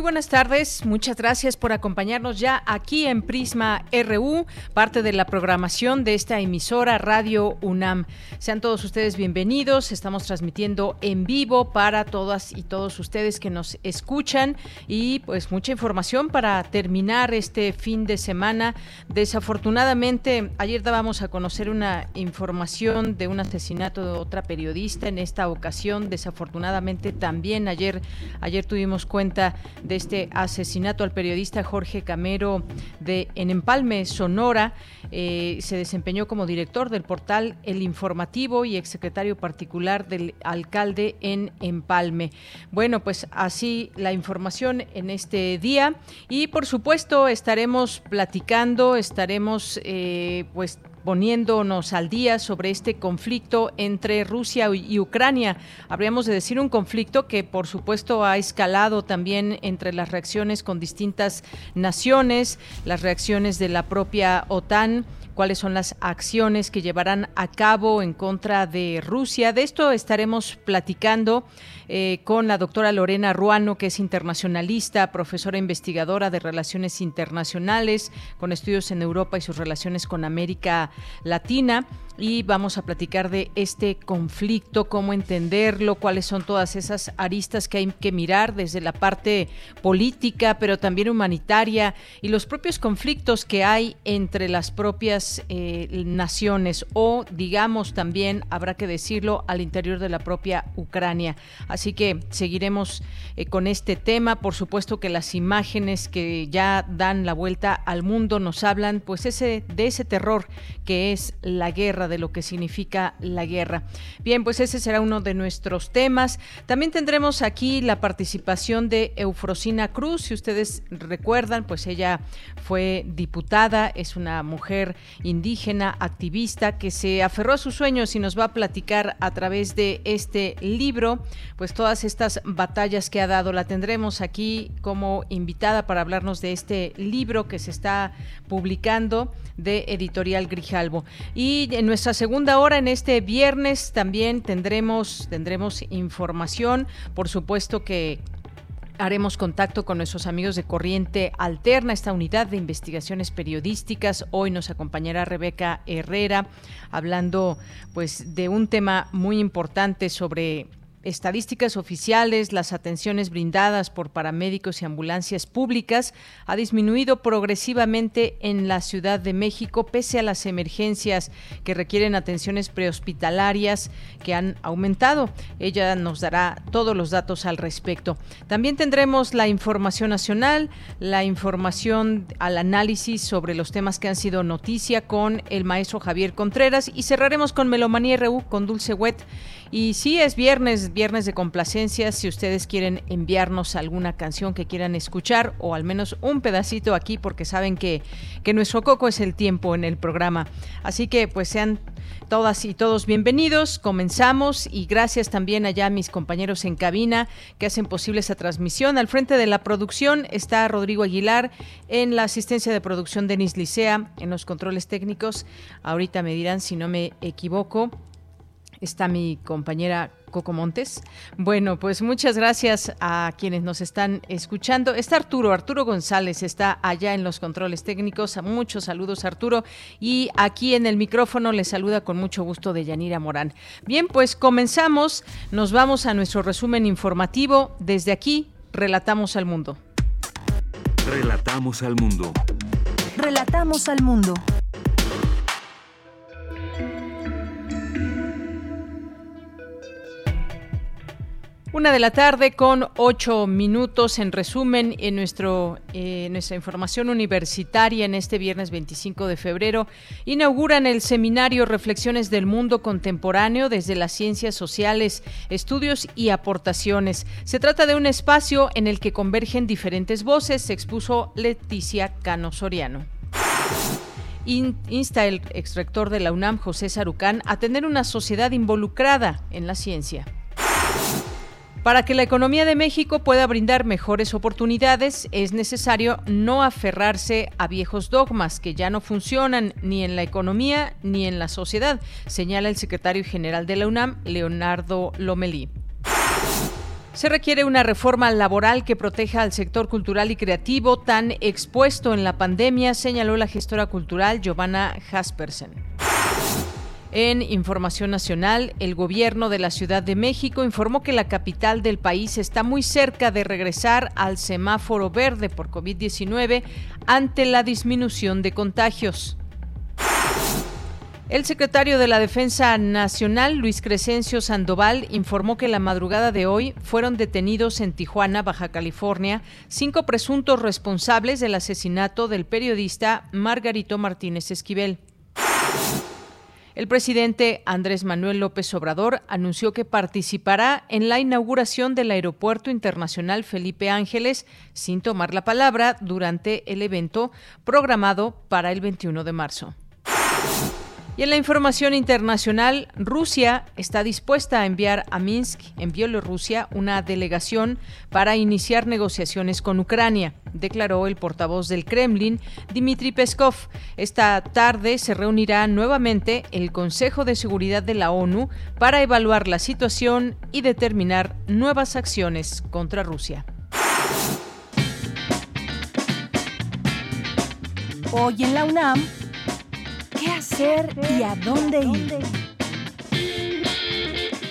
Muy buenas tardes, muchas gracias por acompañarnos ya aquí en Prisma RU, parte de la programación de esta emisora Radio UNAM. Sean todos ustedes bienvenidos, estamos transmitiendo en vivo para todas y todos ustedes que nos escuchan y pues mucha información para terminar este fin de semana. Desafortunadamente, ayer dábamos a conocer una información de un asesinato de otra periodista en esta ocasión, desafortunadamente también ayer ayer tuvimos cuenta de este asesinato al periodista Jorge Camero de en Empalme, Sonora. Eh, se desempeñó como director del portal El Informativo y exsecretario particular del alcalde en Empalme. Bueno, pues así la información en este día y por supuesto estaremos platicando, estaremos eh, pues poniéndonos al día sobre este conflicto entre Rusia y Ucrania. Habríamos de decir un conflicto que por supuesto ha escalado también entre las reacciones con distintas naciones, las reacciones de la propia OTAN cuáles son las acciones que llevarán a cabo en contra de Rusia. De esto estaremos platicando eh, con la doctora Lorena Ruano, que es internacionalista, profesora investigadora de relaciones internacionales, con estudios en Europa y sus relaciones con América Latina y vamos a platicar de este conflicto, cómo entenderlo, cuáles son todas esas aristas que hay que mirar desde la parte política, pero también humanitaria y los propios conflictos que hay entre las propias eh, naciones o, digamos, también habrá que decirlo, al interior de la propia Ucrania. Así que seguiremos eh, con este tema. Por supuesto que las imágenes que ya dan la vuelta al mundo nos hablan, pues, ese de ese terror que es la guerra de lo que significa la guerra. Bien, pues ese será uno de nuestros temas. También tendremos aquí la participación de Eufrosina Cruz. Si ustedes recuerdan, pues ella fue diputada, es una mujer indígena, activista, que se aferró a sus sueños y nos va a platicar a través de este libro, pues todas estas batallas que ha dado. La tendremos aquí como invitada para hablarnos de este libro que se está publicando de Editorial Grijalvo. Y en nuestra segunda hora, en este viernes, también tendremos, tendremos información. Por supuesto que haremos contacto con nuestros amigos de Corriente Alterna, esta unidad de investigaciones periodísticas. Hoy nos acompañará Rebeca Herrera hablando pues de un tema muy importante sobre estadísticas oficiales, las atenciones brindadas por paramédicos y ambulancias públicas ha disminuido progresivamente en la Ciudad de México pese a las emergencias que requieren atenciones prehospitalarias que han aumentado. Ella nos dará todos los datos al respecto. También tendremos la información nacional, la información al análisis sobre los temas que han sido noticia con el maestro Javier Contreras y cerraremos con Melomanía RU con Dulce Wet y sí, es viernes, viernes de complacencias. Si ustedes quieren enviarnos alguna canción que quieran escuchar o al menos un pedacito aquí, porque saben que, que nuestro coco es el tiempo en el programa. Así que pues sean todas y todos bienvenidos. Comenzamos y gracias también allá a mis compañeros en cabina que hacen posible esta transmisión. Al frente de la producción está Rodrigo Aguilar, en la asistencia de producción Denis Licea, en los controles técnicos. Ahorita me dirán si no me equivoco está mi compañera Coco Montes. Bueno, pues muchas gracias a quienes nos están escuchando. Está Arturo, Arturo González está allá en los controles técnicos. Muchos saludos, Arturo. Y aquí en el micrófono le saluda con mucho gusto de Yanira Morán. Bien, pues comenzamos. Nos vamos a nuestro resumen informativo. Desde aquí, relatamos al mundo. Relatamos al mundo. Relatamos al mundo. Una de la tarde con ocho minutos en resumen en nuestro, eh, nuestra información universitaria en este viernes 25 de febrero. Inauguran el seminario Reflexiones del Mundo Contemporáneo desde las Ciencias Sociales, Estudios y Aportaciones. Se trata de un espacio en el que convergen diferentes voces, se expuso Leticia Cano Soriano insta el exrector de la UNAM, José Sarucán, a tener una sociedad involucrada en la ciencia. Para que la economía de México pueda brindar mejores oportunidades, es necesario no aferrarse a viejos dogmas que ya no funcionan ni en la economía ni en la sociedad, señala el secretario general de la UNAM, Leonardo Lomelí. Se requiere una reforma laboral que proteja al sector cultural y creativo tan expuesto en la pandemia, señaló la gestora cultural Giovanna Jaspersen. En Información Nacional, el gobierno de la Ciudad de México informó que la capital del país está muy cerca de regresar al semáforo verde por COVID-19 ante la disminución de contagios. El secretario de la Defensa Nacional, Luis Crescencio Sandoval, informó que la madrugada de hoy fueron detenidos en Tijuana, Baja California, cinco presuntos responsables del asesinato del periodista Margarito Martínez Esquivel. El presidente Andrés Manuel López Obrador anunció que participará en la inauguración del Aeropuerto Internacional Felipe Ángeles sin tomar la palabra durante el evento programado para el 21 de marzo. Y en la información internacional, Rusia está dispuesta a enviar a Minsk, en Bielorrusia, una delegación para iniciar negociaciones con Ucrania, declaró el portavoz del Kremlin, Dmitry Peskov. Esta tarde se reunirá nuevamente el Consejo de Seguridad de la ONU para evaluar la situación y determinar nuevas acciones contra Rusia. Hoy en la UNAM, ¿Qué hacer y a dónde ir?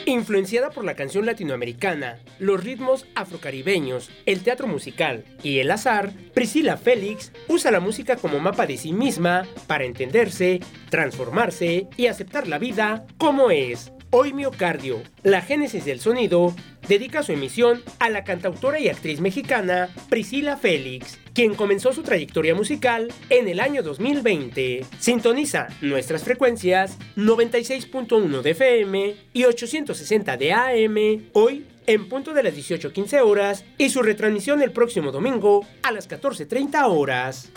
Influenciada por la canción latinoamericana, los ritmos afrocaribeños, el teatro musical y el azar, Priscila Félix usa la música como mapa de sí misma para entenderse, transformarse y aceptar la vida como es. Hoy Miocardio, la génesis del sonido, dedica su emisión a la cantautora y actriz mexicana Priscila Félix, quien comenzó su trayectoria musical en el año 2020. Sintoniza nuestras frecuencias 96.1 de FM y 860 de AM hoy en punto de las 18.15 horas y su retransmisión el próximo domingo a las 14.30 horas.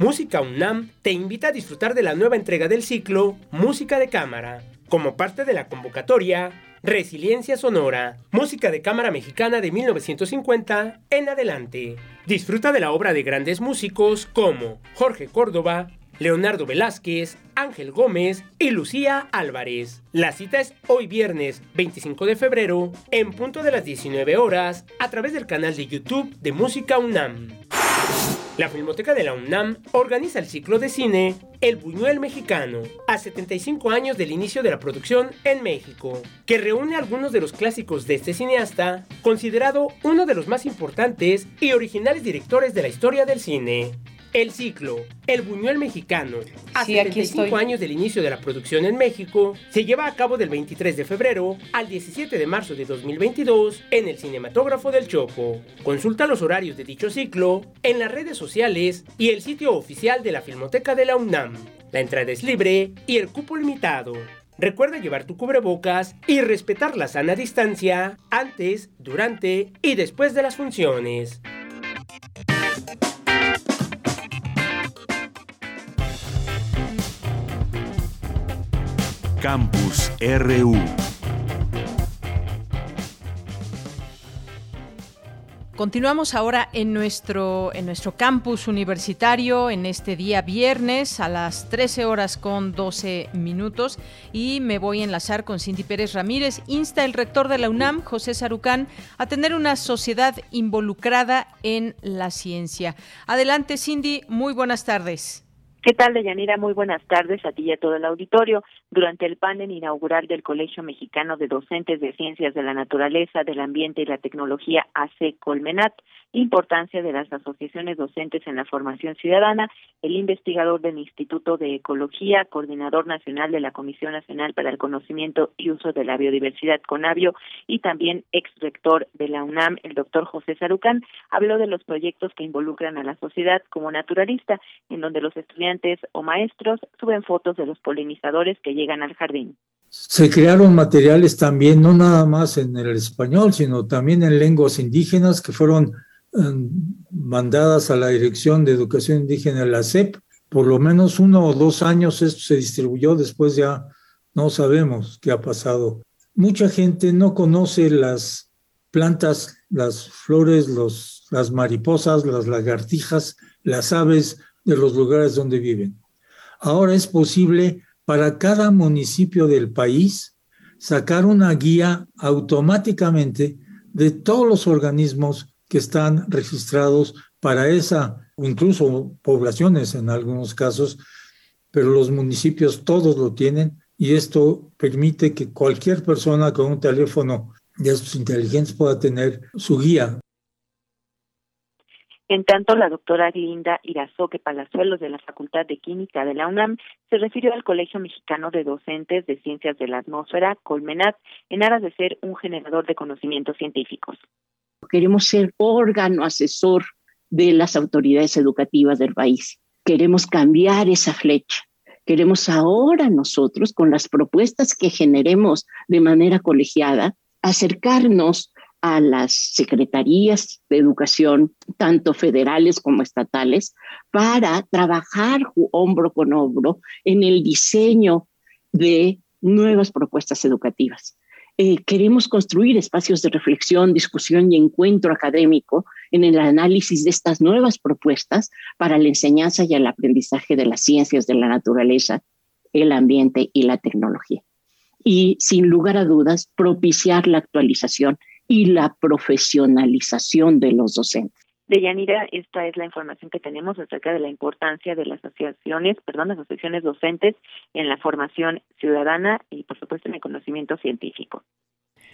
Música UNAM te invita a disfrutar de la nueva entrega del ciclo Música de Cámara como parte de la convocatoria Resiliencia Sonora, música de cámara mexicana de 1950 en adelante. Disfruta de la obra de grandes músicos como Jorge Córdoba, Leonardo Velázquez, Ángel Gómez y Lucía Álvarez. La cita es hoy viernes 25 de febrero en punto de las 19 horas a través del canal de YouTube de Música UNAM. La Filmoteca de la UNAM organiza el ciclo de cine El Buñuel Mexicano, a 75 años del inicio de la producción en México, que reúne algunos de los clásicos de este cineasta, considerado uno de los más importantes y originales directores de la historia del cine. El ciclo El Buñuel Mexicano, a 75 años del inicio de la producción en México, se lleva a cabo del 23 de febrero al 17 de marzo de 2022 en el Cinematógrafo del Chopo. Consulta los horarios de dicho ciclo en las redes sociales y el sitio oficial de la Filmoteca de la UNAM. La entrada es libre y el cupo limitado. Recuerda llevar tu cubrebocas y respetar la sana distancia antes, durante y después de las funciones. Campus RU. Continuamos ahora en nuestro, en nuestro campus universitario en este día viernes a las 13 horas con 12 minutos y me voy a enlazar con Cindy Pérez Ramírez. Insta el rector de la UNAM, José Sarucán, a tener una sociedad involucrada en la ciencia. Adelante, Cindy, muy buenas tardes. ¿Qué tal, Deyanira? Muy buenas tardes a ti y a todo el auditorio. Durante el panel inaugural del Colegio Mexicano de Docentes de Ciencias de la Naturaleza, del Ambiente y la Tecnología, AC Colmenat, importancia de las asociaciones docentes en la formación ciudadana, el investigador del Instituto de Ecología, coordinador nacional de la Comisión Nacional para el Conocimiento y Uso de la Biodiversidad, CONABIO, y también ex rector de la UNAM, el doctor José Sarucán, habló de los proyectos que involucran a la sociedad como naturalista, en donde los estudiantes o maestros suben fotos de los polinizadores que llegan al jardín. Se crearon materiales también, no nada más en el español, sino también en lenguas indígenas que fueron mandadas a la Dirección de Educación Indígena la SEP. Por lo menos uno o dos años esto se distribuyó, después ya no sabemos qué ha pasado. Mucha gente no conoce las plantas, las flores, los, las mariposas, las lagartijas, las aves de los lugares donde viven. Ahora es posible para cada municipio del país sacar una guía automáticamente de todos los organismos que están registrados para esa, incluso poblaciones en algunos casos, pero los municipios todos lo tienen y esto permite que cualquier persona con un teléfono de estos inteligentes pueda tener su guía en tanto, la doctora Linda Irazoque Palazuelos de la Facultad de Química de la UNAM se refirió al Colegio Mexicano de Docentes de Ciencias de la Atmósfera, Colmenat, en aras de ser un generador de conocimientos científicos. Queremos ser órgano asesor de las autoridades educativas del país. Queremos cambiar esa flecha. Queremos ahora nosotros, con las propuestas que generemos de manera colegiada, acercarnos a las secretarías de educación, tanto federales como estatales, para trabajar hombro con hombro en el diseño de nuevas propuestas educativas. Eh, queremos construir espacios de reflexión, discusión y encuentro académico en el análisis de estas nuevas propuestas para la enseñanza y el aprendizaje de las ciencias de la naturaleza, el ambiente y la tecnología. Y sin lugar a dudas, propiciar la actualización y la profesionalización de los docentes. Deyanira, esta es la información que tenemos acerca de la importancia de las asociaciones, perdón, las asociaciones docentes en la formación ciudadana y, por supuesto, en el conocimiento científico.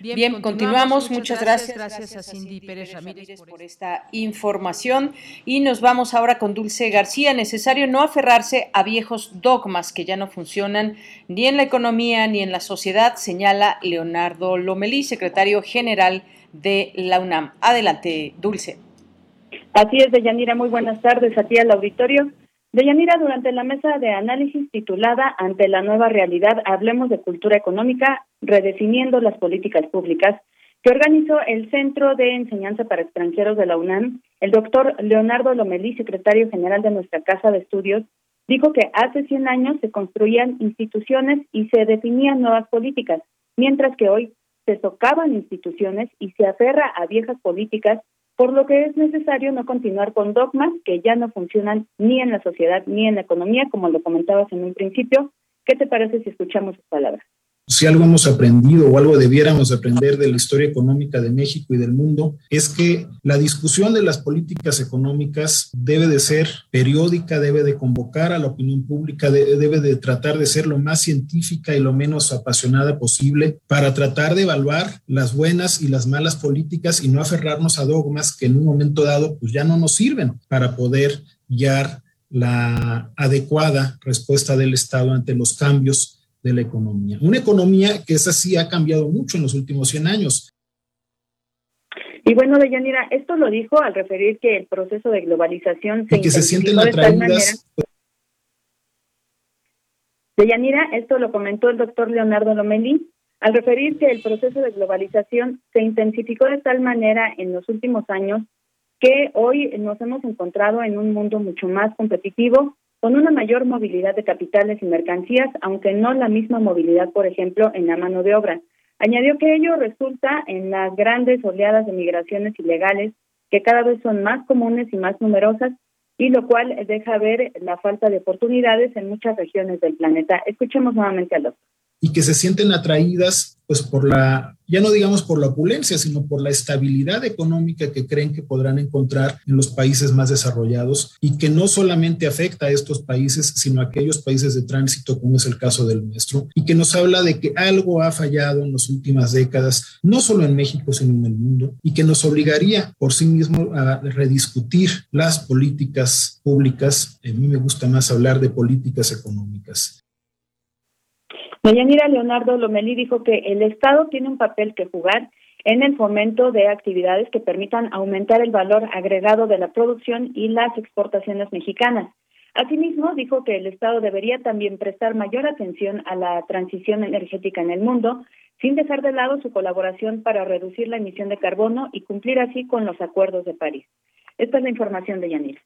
Bien, continuamos. Muchas, gracias. Gracias a Cindy Pérez Ramírez por esta información. Y nos vamos ahora con Dulce García. Necesario no aferrarse a viejos dogmas que ya no funcionan ni en la economía ni en la sociedad, señala Leonardo Lomelí, secretario general de la UNAM. Adelante, Dulce. Así es, Deyanira. Muy buenas tardes a ti al auditorio. Deyanira, durante la mesa de análisis titulada Ante la nueva realidad, hablemos de cultura económica, redefiniendo las políticas públicas, que organizó el Centro de Enseñanza para Extranjeros de la UNAM, el doctor Leonardo Lomelí, secretario general de nuestra Casa de Estudios, dijo que hace 100 años se construían instituciones y se definían nuevas políticas, mientras que hoy se socavan instituciones y se aferra a viejas políticas por lo que es necesario no continuar con dogmas que ya no funcionan ni en la sociedad ni en la economía, como lo comentabas en un principio. ¿Qué te parece si escuchamos sus palabras? Si algo hemos aprendido o algo debiéramos aprender de la historia económica de México y del mundo, es que la discusión de las políticas económicas debe de ser periódica, debe de convocar a la opinión pública, debe de tratar de ser lo más científica y lo menos apasionada posible para tratar de evaluar las buenas y las malas políticas y no aferrarnos a dogmas que en un momento dado pues ya no nos sirven para poder guiar la adecuada respuesta del Estado ante los cambios de la economía. Una economía que es así ha cambiado mucho en los últimos 100 años. Y bueno, Deyanira, esto lo dijo al referir que el proceso de globalización se, y que se sienten atraídas. Deyanira, esto lo comentó el doctor Leonardo Lomelí, al referir que el proceso de globalización se intensificó de tal manera en los últimos años que hoy nos hemos encontrado en un mundo mucho más competitivo, con una mayor movilidad de capitales y mercancías, aunque no la misma movilidad, por ejemplo, en la mano de obra. Añadió que ello resulta en las grandes oleadas de migraciones ilegales que cada vez son más comunes y más numerosas, y lo cual deja ver la falta de oportunidades en muchas regiones del planeta. Escuchemos nuevamente a los y que se sienten atraídas pues por la, ya no digamos por la opulencia, sino por la estabilidad económica que creen que podrán encontrar en los países más desarrollados y que no solamente afecta a estos países, sino a aquellos países de tránsito, como es el caso del nuestro, y que nos habla de que algo ha fallado en las últimas décadas, no solo en México, sino en el mundo, y que nos obligaría por sí mismo a rediscutir las políticas públicas. A mí me gusta más hablar de políticas económicas. Mayanira Leonardo Lomelí dijo que el Estado tiene un papel que jugar en el fomento de actividades que permitan aumentar el valor agregado de la producción y las exportaciones mexicanas. Asimismo, dijo que el Estado debería también prestar mayor atención a la transición energética en el mundo, sin dejar de lado su colaboración para reducir la emisión de carbono y cumplir así con los acuerdos de París. Esta es la información de Yanir.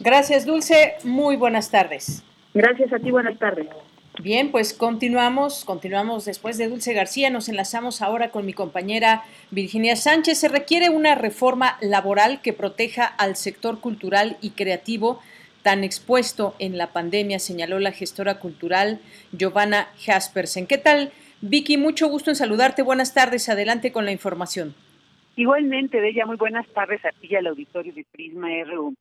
Gracias, Dulce. Muy buenas tardes. Gracias a ti, buenas tardes. Bien, pues continuamos, continuamos después de Dulce García, nos enlazamos ahora con mi compañera Virginia Sánchez. Se requiere una reforma laboral que proteja al sector cultural y creativo tan expuesto en la pandemia, señaló la gestora cultural Giovanna Jaspersen. ¿Qué tal, Vicky? Mucho gusto en saludarte. Buenas tardes. Adelante con la información. Igualmente, Bella, muy buenas tardes a ti y al auditorio de Prisma RU.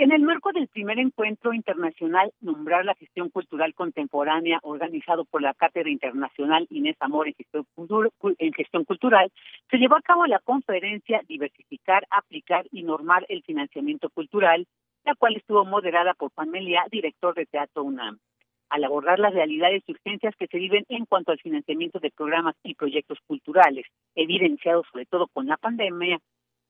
En el marco del primer encuentro internacional Nombrar la Gestión Cultural Contemporánea, organizado por la Cátedra Internacional Inés Amor en Gestión, Cultural, se llevó a cabo la conferencia Diversificar, Aplicar y Normar el Financiamiento Cultural, la cual estuvo moderada por Juan Melia, director de Teatro UNAM. Al abordar las realidades y urgencias que se viven en cuanto al financiamiento de programas y proyectos culturales, evidenciados sobre todo con la pandemia,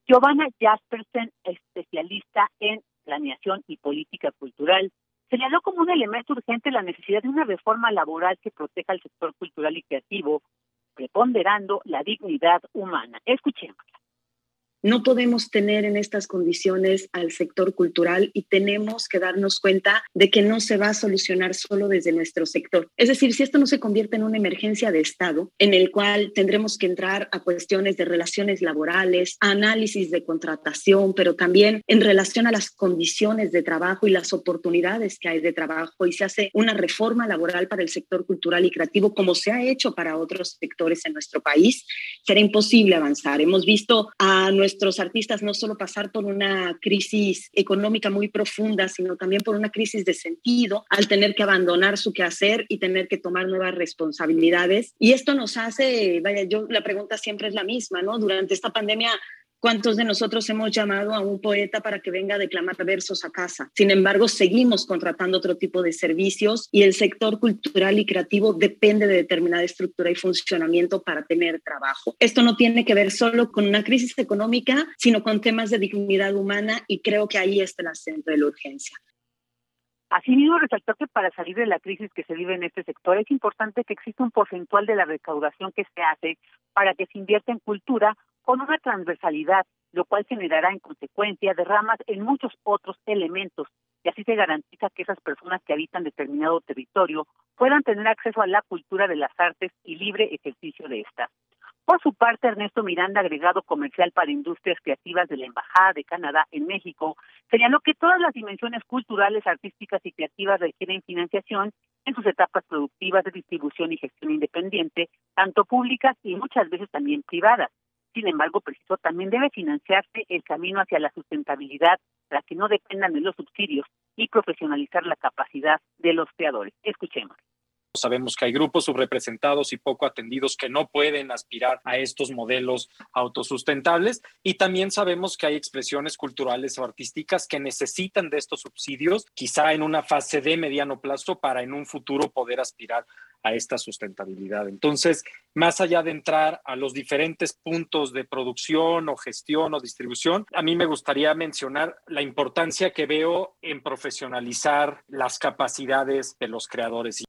Giovanna Jaspersen, especialista en planeación y política cultural, señaló como un elemento urgente la necesidad de una reforma laboral que proteja al sector cultural y creativo, preponderando la dignidad humana. Escuchémosla. No podemos tener en estas condiciones al sector cultural y tenemos que darnos cuenta de que no se va a solucionar solo desde nuestro sector. Es decir, si esto no se convierte en una emergencia de Estado, en el cual tendremos que entrar a cuestiones de relaciones laborales, análisis de contratación, pero también en relación a las condiciones de trabajo y las oportunidades que hay de trabajo y se hace una reforma laboral para el sector cultural y creativo como se ha hecho para otros sectores en nuestro país, será imposible avanzar. Hemos visto a nuestro nuestros artistas no solo pasar por una crisis económica muy profunda, sino también por una crisis de sentido al tener que abandonar su quehacer y tener que tomar nuevas responsabilidades. Y esto nos hace, vaya, yo la pregunta siempre es la misma, ¿no? Durante esta pandemia ¿Cuántos de nosotros hemos llamado a un poeta para que venga a declamar versos a casa? Sin embargo, seguimos contratando otro tipo de servicios y el sector cultural y creativo depende de determinada estructura y funcionamiento para tener trabajo. Esto no tiene que ver solo con una crisis económica, sino con temas de dignidad humana y creo que ahí está el acento de la urgencia. Asimismo, resaltó que para salir de la crisis que se vive en este sector es importante que exista un porcentual de la recaudación que se hace para que se invierta en cultura con una transversalidad, lo cual generará en consecuencia derramas en muchos otros elementos y así se garantiza que esas personas que habitan determinado territorio puedan tener acceso a la cultura de las artes y libre ejercicio de estas. Por su parte, Ernesto Miranda, agregado comercial para industrias creativas de la Embajada de Canadá en México, señaló que todas las dimensiones culturales, artísticas y creativas requieren financiación en sus etapas productivas de distribución y gestión independiente, tanto públicas y muchas veces también privadas. Sin embargo, preciso también debe financiarse el camino hacia la sustentabilidad para que no dependan de los subsidios y profesionalizar la capacidad de los creadores. Escuchemos. Sabemos que hay grupos subrepresentados y poco atendidos que no pueden aspirar a estos modelos autosustentables y también sabemos que hay expresiones culturales o artísticas que necesitan de estos subsidios, quizá en una fase de mediano plazo para en un futuro poder aspirar a esta sustentabilidad. Entonces, más allá de entrar a los diferentes puntos de producción o gestión o distribución, a mí me gustaría mencionar la importancia que veo en profesionalizar las capacidades de los creadores.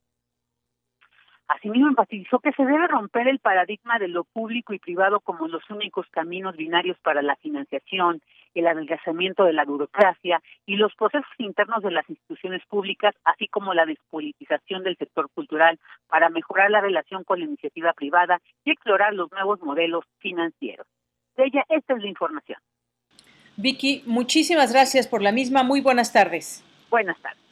Asimismo, enfatizó que se debe romper el paradigma de lo público y privado como los únicos caminos binarios para la financiación, el adelgazamiento de la burocracia y los procesos internos de las instituciones públicas, así como la despolitización del sector cultural para mejorar la relación con la iniciativa privada y explorar los nuevos modelos financieros. De ella, esta es la información. Vicky, muchísimas gracias por la misma. Muy buenas tardes. Buenas tardes.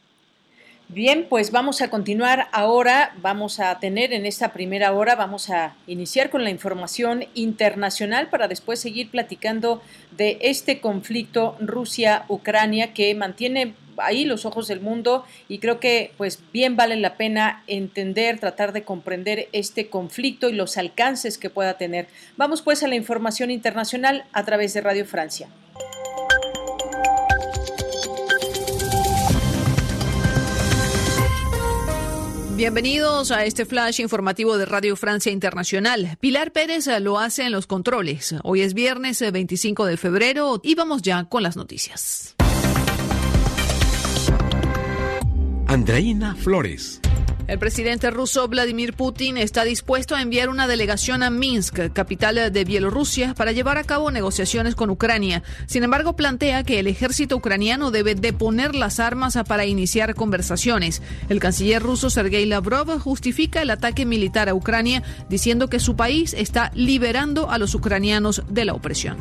Bien, pues vamos a continuar ahora, vamos a tener en esta primera hora, vamos a iniciar con la información internacional para después seguir platicando de este conflicto Rusia-Ucrania que mantiene ahí los ojos del mundo y creo que pues bien vale la pena entender, tratar de comprender este conflicto y los alcances que pueda tener. Vamos pues a la información internacional a través de Radio Francia. Bienvenidos a este flash informativo de Radio Francia Internacional. Pilar Pérez lo hace en los controles. Hoy es viernes 25 de febrero y vamos ya con las noticias. Andreina Flores. El presidente ruso Vladimir Putin está dispuesto a enviar una delegación a Minsk, capital de Bielorrusia, para llevar a cabo negociaciones con Ucrania. Sin embargo, plantea que el ejército ucraniano debe deponer las armas para iniciar conversaciones. El canciller ruso Sergei Lavrov justifica el ataque militar a Ucrania diciendo que su país está liberando a los ucranianos de la opresión.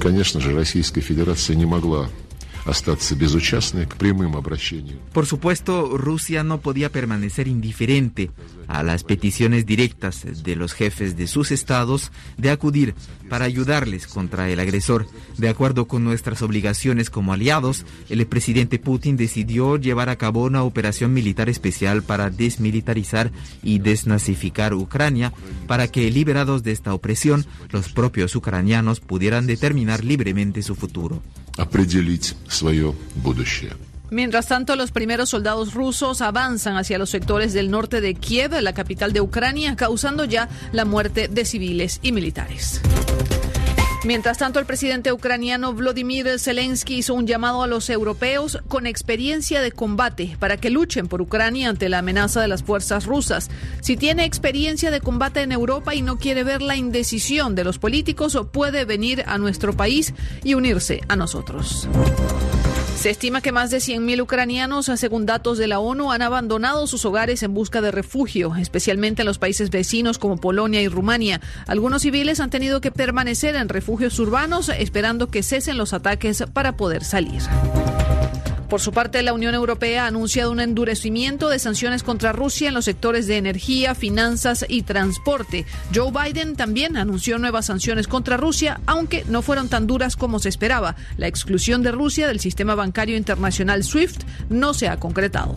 Конечно же, Российская Федерация не могла por supuesto, Rusia no podía permanecer indiferente a las peticiones directas de los jefes de sus estados de acudir para ayudarles contra el agresor. De acuerdo con nuestras obligaciones como aliados, el presidente Putin decidió llevar a cabo una operación militar especial para desmilitarizar y desnazificar Ucrania para que, liberados de esta opresión, los propios ucranianos pudieran determinar libremente su futuro. Mientras tanto, los primeros soldados rusos avanzan hacia los sectores del norte de Kiev, la capital de Ucrania, causando ya la muerte de civiles y militares. Mientras tanto, el presidente ucraniano Vladimir Zelensky hizo un llamado a los europeos con experiencia de combate para que luchen por Ucrania ante la amenaza de las fuerzas rusas. Si tiene experiencia de combate en Europa y no quiere ver la indecisión de los políticos, puede venir a nuestro país y unirse a nosotros. Se estima que más de 100.000 ucranianos, según datos de la ONU, han abandonado sus hogares en busca de refugio, especialmente en los países vecinos como Polonia y Rumania. Algunos civiles han tenido que permanecer en refugios urbanos esperando que cesen los ataques para poder salir. Por su parte, la Unión Europea ha anunciado un endurecimiento de sanciones contra Rusia en los sectores de energía, finanzas y transporte. Joe Biden también anunció nuevas sanciones contra Rusia, aunque no fueron tan duras como se esperaba. La exclusión de Rusia del sistema bancario internacional SWIFT no se ha concretado.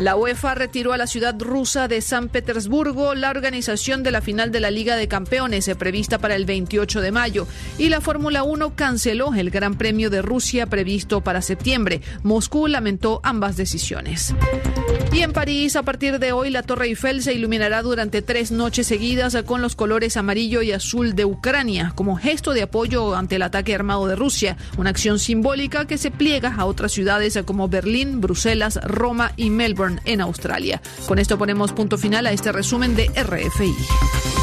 La UEFA retiró a la ciudad rusa de San Petersburgo la organización de la final de la Liga de Campeones eh, prevista para el 28 de mayo y la Fórmula 1 canceló el Gran Premio de Rusia previsto para septiembre. Moscú lamentó ambas decisiones. Y en París, a partir de hoy, la Torre Eiffel se iluminará durante tres noches seguidas con los colores amarillo y azul de Ucrania, como gesto de apoyo ante el ataque armado de Rusia, una acción simbólica que se pliega a otras ciudades como Berlín, Bruselas, Roma y Melbourne en Australia. Con esto ponemos punto final a este resumen de RFI.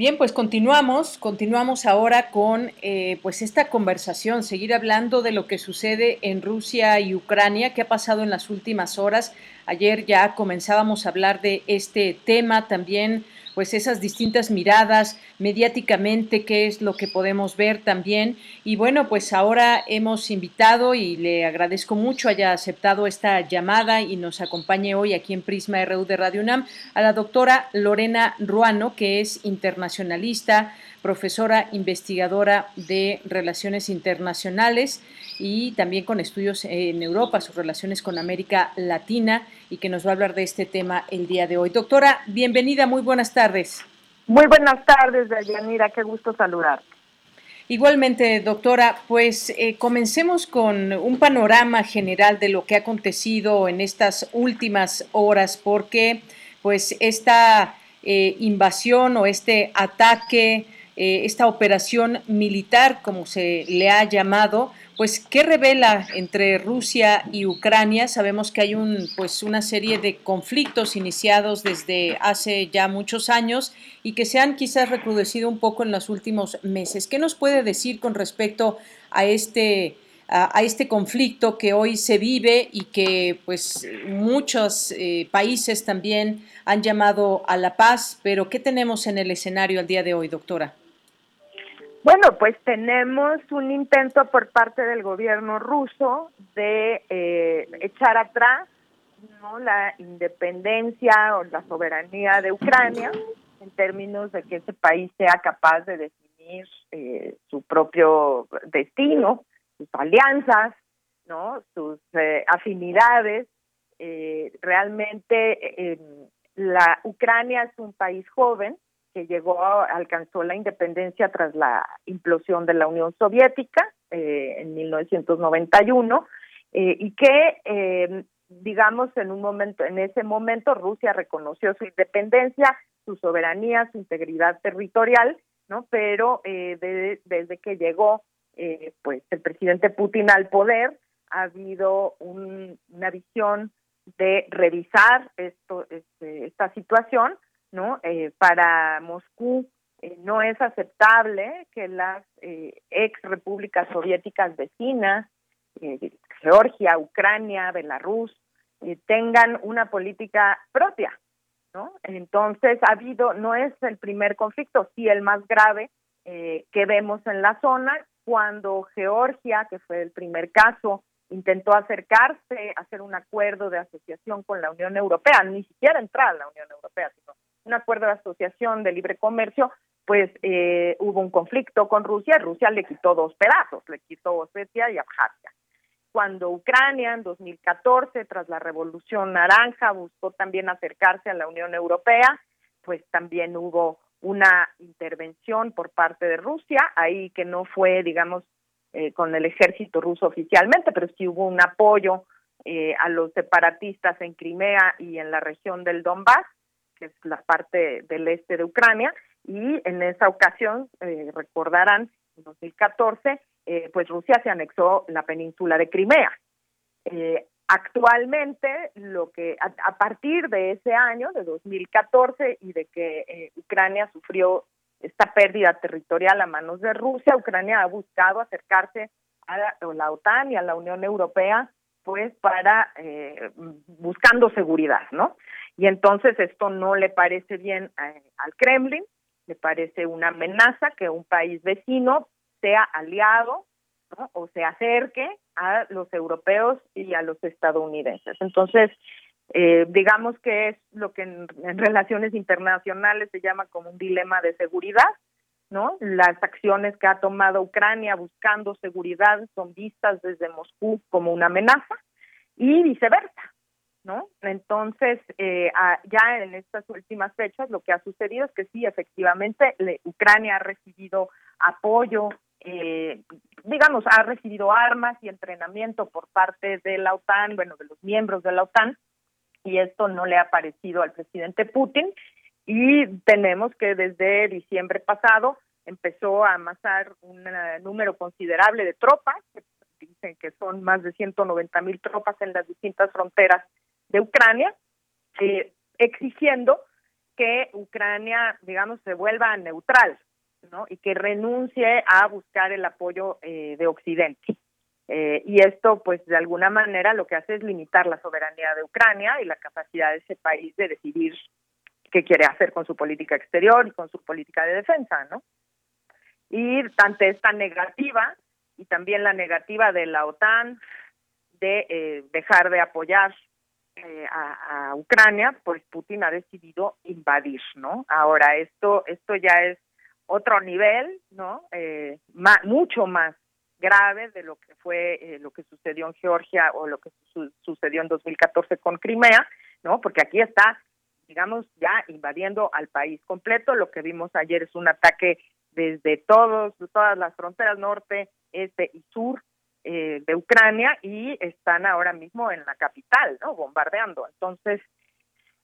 Bien, pues continuamos, continuamos ahora con eh, pues esta conversación, seguir hablando de lo que sucede en Rusia y Ucrania, qué ha pasado en las últimas horas. Ayer ya comenzábamos a hablar de este tema también pues esas distintas miradas mediáticamente, qué es lo que podemos ver también. Y bueno, pues ahora hemos invitado y le agradezco mucho haya aceptado esta llamada y nos acompañe hoy aquí en Prisma RU de Radio UNAM a la doctora Lorena Ruano, que es internacionalista, profesora investigadora de Relaciones Internacionales y también con estudios en Europa, sus relaciones con América Latina y que nos va a hablar de este tema el día de hoy. Doctora, bienvenida, muy buenas tardes. Muy buenas tardes, Dayanira, qué gusto saludar. Igualmente, doctora, pues eh, comencemos con un panorama general de lo que ha acontecido en estas últimas horas, porque pues esta eh, invasión o este ataque, eh, esta operación militar, como se le ha llamado, pues qué revela entre Rusia y Ucrania. Sabemos que hay un pues una serie de conflictos iniciados desde hace ya muchos años y que se han quizás recrudecido un poco en los últimos meses. ¿Qué nos puede decir con respecto a este este conflicto que hoy se vive y que pues muchos eh, países también han llamado a la paz, pero ¿qué tenemos en el escenario al día de hoy, doctora? Bueno, pues tenemos un intento por parte del gobierno ruso de eh, echar atrás ¿no? la independencia o la soberanía de Ucrania en términos de que ese país sea capaz de definir eh, su propio destino, sus alianzas, no, sus eh, afinidades. realmente la Ucrania es un país joven que llegó, alcanzó la independencia tras la implosión de la Unión Soviética eh, en 1991 eh, y que, eh, digamos, en un momento, en ese momento Rusia reconoció su independencia, su soberanía, su integridad territorial, no, pero desde que llegó, pues, el presidente Putin al poder, ha habido una visión de revisar esto, este, esta situación ¿no? Eh, para Moscú eh, no es aceptable que las eh, ex repúblicas soviéticas vecinas, Georgia, Ucrania, Belarus, tengan una política propia, ¿no? Entonces ha habido, no es el primer conflicto, sí el más grave que vemos en la zona, cuando Georgia, que fue el primer caso, intentó acercarse, hacer un acuerdo de asociación con la Unión Europea, ni siquiera entrar a la Unión Europea, sino un acuerdo de asociación de libre comercio, pues eh, hubo un conflicto con Rusia Rusia le quitó dos pedazos, le quitó Osetia y Abjasia. Cuando Ucrania en 2014, tras la Revolución Naranja, buscó también acercarse a la Unión Europea, pues también hubo una intervención por parte de Rusia, ahí que no fue, digamos, eh, con el ejército ruso oficialmente, pero sí hubo un apoyo eh, a los separatistas en Crimea y en la región del Donbass, que es la parte del este de Ucrania, y en esa ocasión, eh, recordarán, en 2014, eh, pues Rusia se anexó la península de Crimea. Eh, actualmente, lo que a, partir de ese año, de 2014, y de que Ucrania sufrió esta pérdida territorial a manos de Rusia, Ucrania ha buscado acercarse a la, a la OTAN y a la Unión Europea pues para buscando seguridad, ¿no? Y entonces esto no le parece bien eh, al Kremlin, le parece una amenaza que un país vecino sea aliado o se acerque a los europeos y a los estadounidenses. Entonces, eh, digamos que es lo que en, relaciones internacionales se llama como un dilema de seguridad, ¿no? Las acciones que ha tomado Ucrania buscando seguridad son vistas desde Moscú como una amenaza y viceversa, ¿no? Entonces, eh, ya en estas últimas fechas lo que ha sucedido es que sí, efectivamente, Ucrania ha recibido apoyo, eh, digamos, ha recibido armas y entrenamiento por parte de la OTAN, bueno, de los miembros de la OTAN, y esto no le ha parecido al presidente Putin, y tenemos que desde diciembre pasado empezó a amasar un eh, número considerable de tropas, dicen que son más de 190 mil tropas en las distintas fronteras de Ucrania, eh, exigiendo que Ucrania, digamos, se vuelva neutral, ¿no? Y que renuncie a buscar el apoyo eh, de Occidente. Eh, y esto, pues, de alguna manera lo que hace es limitar la soberanía de Ucrania y la capacidad de ese país de decidir qué quiere hacer con su política exterior y con su política de defensa, ¿no? Y ante esta negativa y también la negativa de la OTAN de dejar de apoyar eh, a, Ucrania, pues Putin ha decidido invadir, ¿no? Ahora esto esto ya es otro nivel, ¿no? Eh, mucho más grave de lo que fue eh, lo que sucedió en Georgia o lo que sucedió en 2014 con Crimea, ¿no? Porque aquí está, digamos, ya invadiendo al país completo. Lo que vimos ayer es un ataque desde todos todas las fronteras norte, este y sur eh, de Ucrania y están ahora mismo en la capital, ¿no? Bombardeando. Entonces,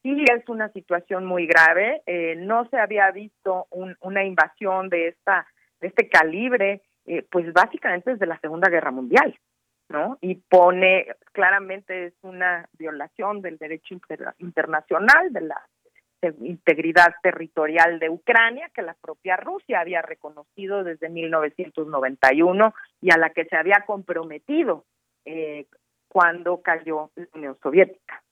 sí es una situación muy grave. Eh, no se había visto una invasión de esta de este calibre, eh, pues básicamente desde la Segunda Guerra Mundial, ¿no? Y pone claramente es una violación del derecho internacional, de la integridad territorial de Ucrania que la propia Rusia había reconocido desde 1991 y a la que se había comprometido eh, cuando cayó la Unión Soviética.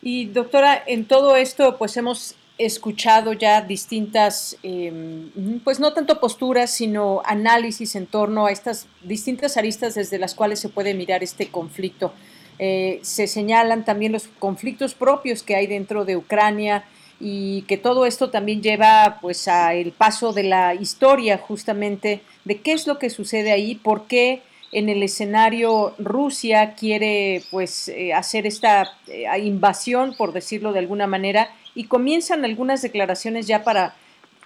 Y doctora, en todo esto, pues hemos escuchado ya distintas, em, pues no tanto posturas, sino análisis en torno a estas distintas aristas desde las cuales se puede mirar este conflicto. Eh, se señalan también los conflictos propios que hay dentro de Ucrania y que todo esto también lleva pues a el paso de la historia justamente de qué es lo que sucede ahí, por qué en el escenario Rusia quiere pues eh, hacer esta eh, invasión, por decirlo de alguna manera, y comienzan algunas declaraciones ya para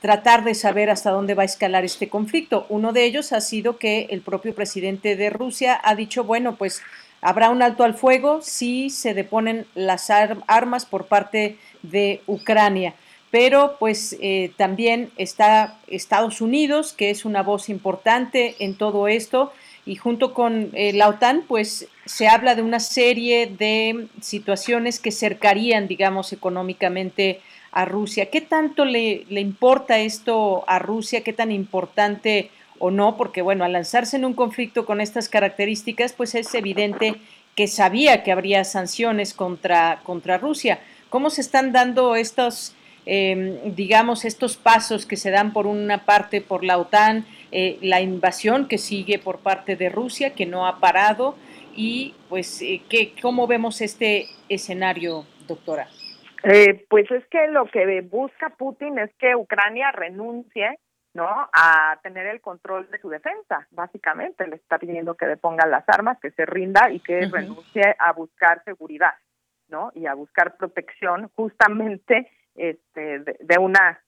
tratar de saber hasta dónde va a escalar este conflicto. Uno de ellos ha sido que el propio presidente de Rusia ha dicho, bueno, pues habrá un alto al fuego si se deponen las armas por parte de Ucrania. Pero pues eh, también está Estados Unidos, que es una voz importante en todo esto, y junto con eh, la OTAN, pues se habla de una serie de situaciones que cercarían, digamos, económicamente a Rusia. ¿Qué tanto le, le importa esto a Rusia? ¿Qué tan importante o no? Porque, bueno, al lanzarse en un conflicto con estas características, pues es evidente que sabía que habría sanciones contra, contra Rusia. ¿Cómo se están dando estos, em, digamos, estos pasos que se dan por una parte por la OTAN? Eh, la invasión que sigue por parte de Rusia, que no ha parado, y pues, eh, ¿cómo vemos este escenario, doctora? Eh, pues es que lo que busca Putin es que Ucrania renuncie ¿no? a tener el control de su defensa, básicamente le está pidiendo que deponga las armas, que se rinda y que renuncie a buscar seguridad, ¿no? Y a buscar protección justamente este de una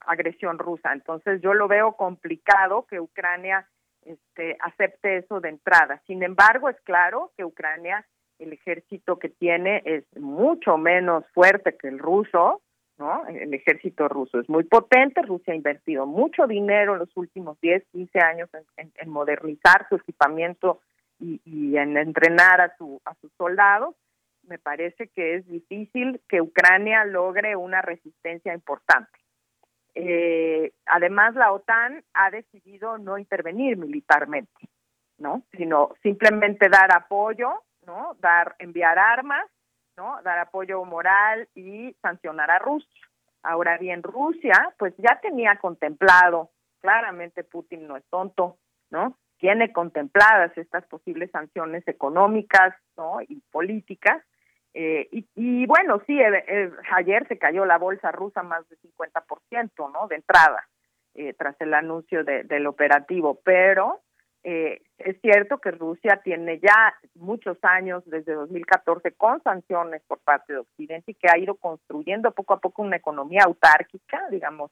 agresión rusa. Entonces yo lo veo complicado que Ucrania este, acepte eso de entrada. Sin embargo, es claro que Ucrania, el ejército que tiene es mucho menos fuerte que el ruso, ¿no? El ejército ruso es muy potente, Rusia ha invertido mucho dinero en los últimos 10, 15 años en, modernizar su equipamiento y, y, en entrenar a, su, a sus soldados. Me parece que es difícil que Ucrania logre una resistencia importante. Eh, además, la OTAN ha decidido no intervenir militarmente, ¿no? Sino simplemente dar apoyo, ¿no? Dar, enviar armas, ¿no? Dar apoyo moral y sancionar a Rusia. Ahora bien, Rusia, pues ya tenía contemplado, claramente Putin no es tonto, ¿no? Tiene contempladas estas posibles sanciones económicas, ¿no? Y políticas, eh, y, bueno, sí, eh, eh, ayer se cayó la bolsa rusa más de 50%, ¿no? De entrada, tras el anuncio del operativo, pero es cierto que Rusia tiene ya muchos años, desde 2014, con sanciones por parte de Occidente y que ha ido construyendo poco a poco una economía autárquica, digamos,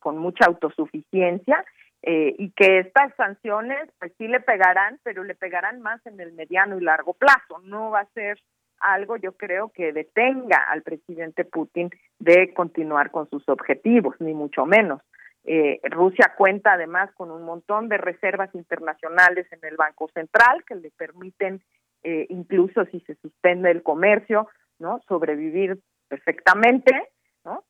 con mucha autosuficiencia, y que estas sanciones pues sí le pegarán, pero le pegarán más en el mediano y largo plazo, no va a ser algo yo creo que detenga al presidente Putin de continuar con sus objetivos, ni mucho menos. Eh, Rusia cuenta además con un montón de reservas internacionales en el Banco Central que le permiten, eh, incluso si se suspende el comercio, no sobrevivir perfectamente, ¿no?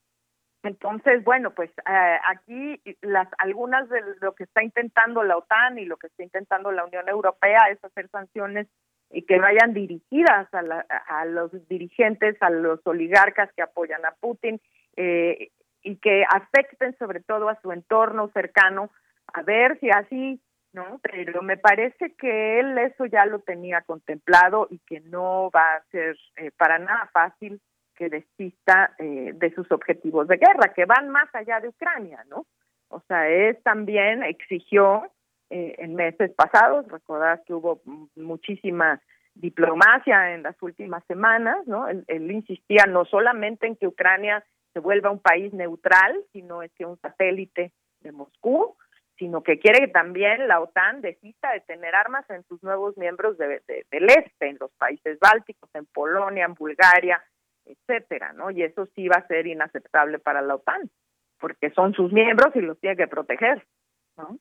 Entonces, bueno, pues eh, aquí las algunas de lo que está intentando la OTAN y lo que está intentando la Unión Europea es hacer sanciones y que vayan dirigidas a, a los dirigentes, a los oligarcas que apoyan a Putin eh, y que afecten sobre todo a su entorno cercano, a ver si así, ¿no? Pero me parece que él eso ya lo tenía contemplado y que no va a ser eh, para nada fácil que desista eh, de sus objetivos de guerra, que van más allá de Ucrania, ¿no? O sea, él también exigió eh, en meses pasados. Recordad que hubo muchísima diplomacia en las últimas semanas, ¿no? Él, insistía no solamente en que Ucrania se vuelva un país neutral, sino es que un satélite de Moscú, sino que quiere que también la OTAN desista de tener armas en sus nuevos miembros del este, en los países bálticos, en Polonia, en Bulgaria, etcétera, ¿no? Y eso sí va a ser inaceptable para la OTAN, porque son sus miembros y los tiene que proteger, ¿no?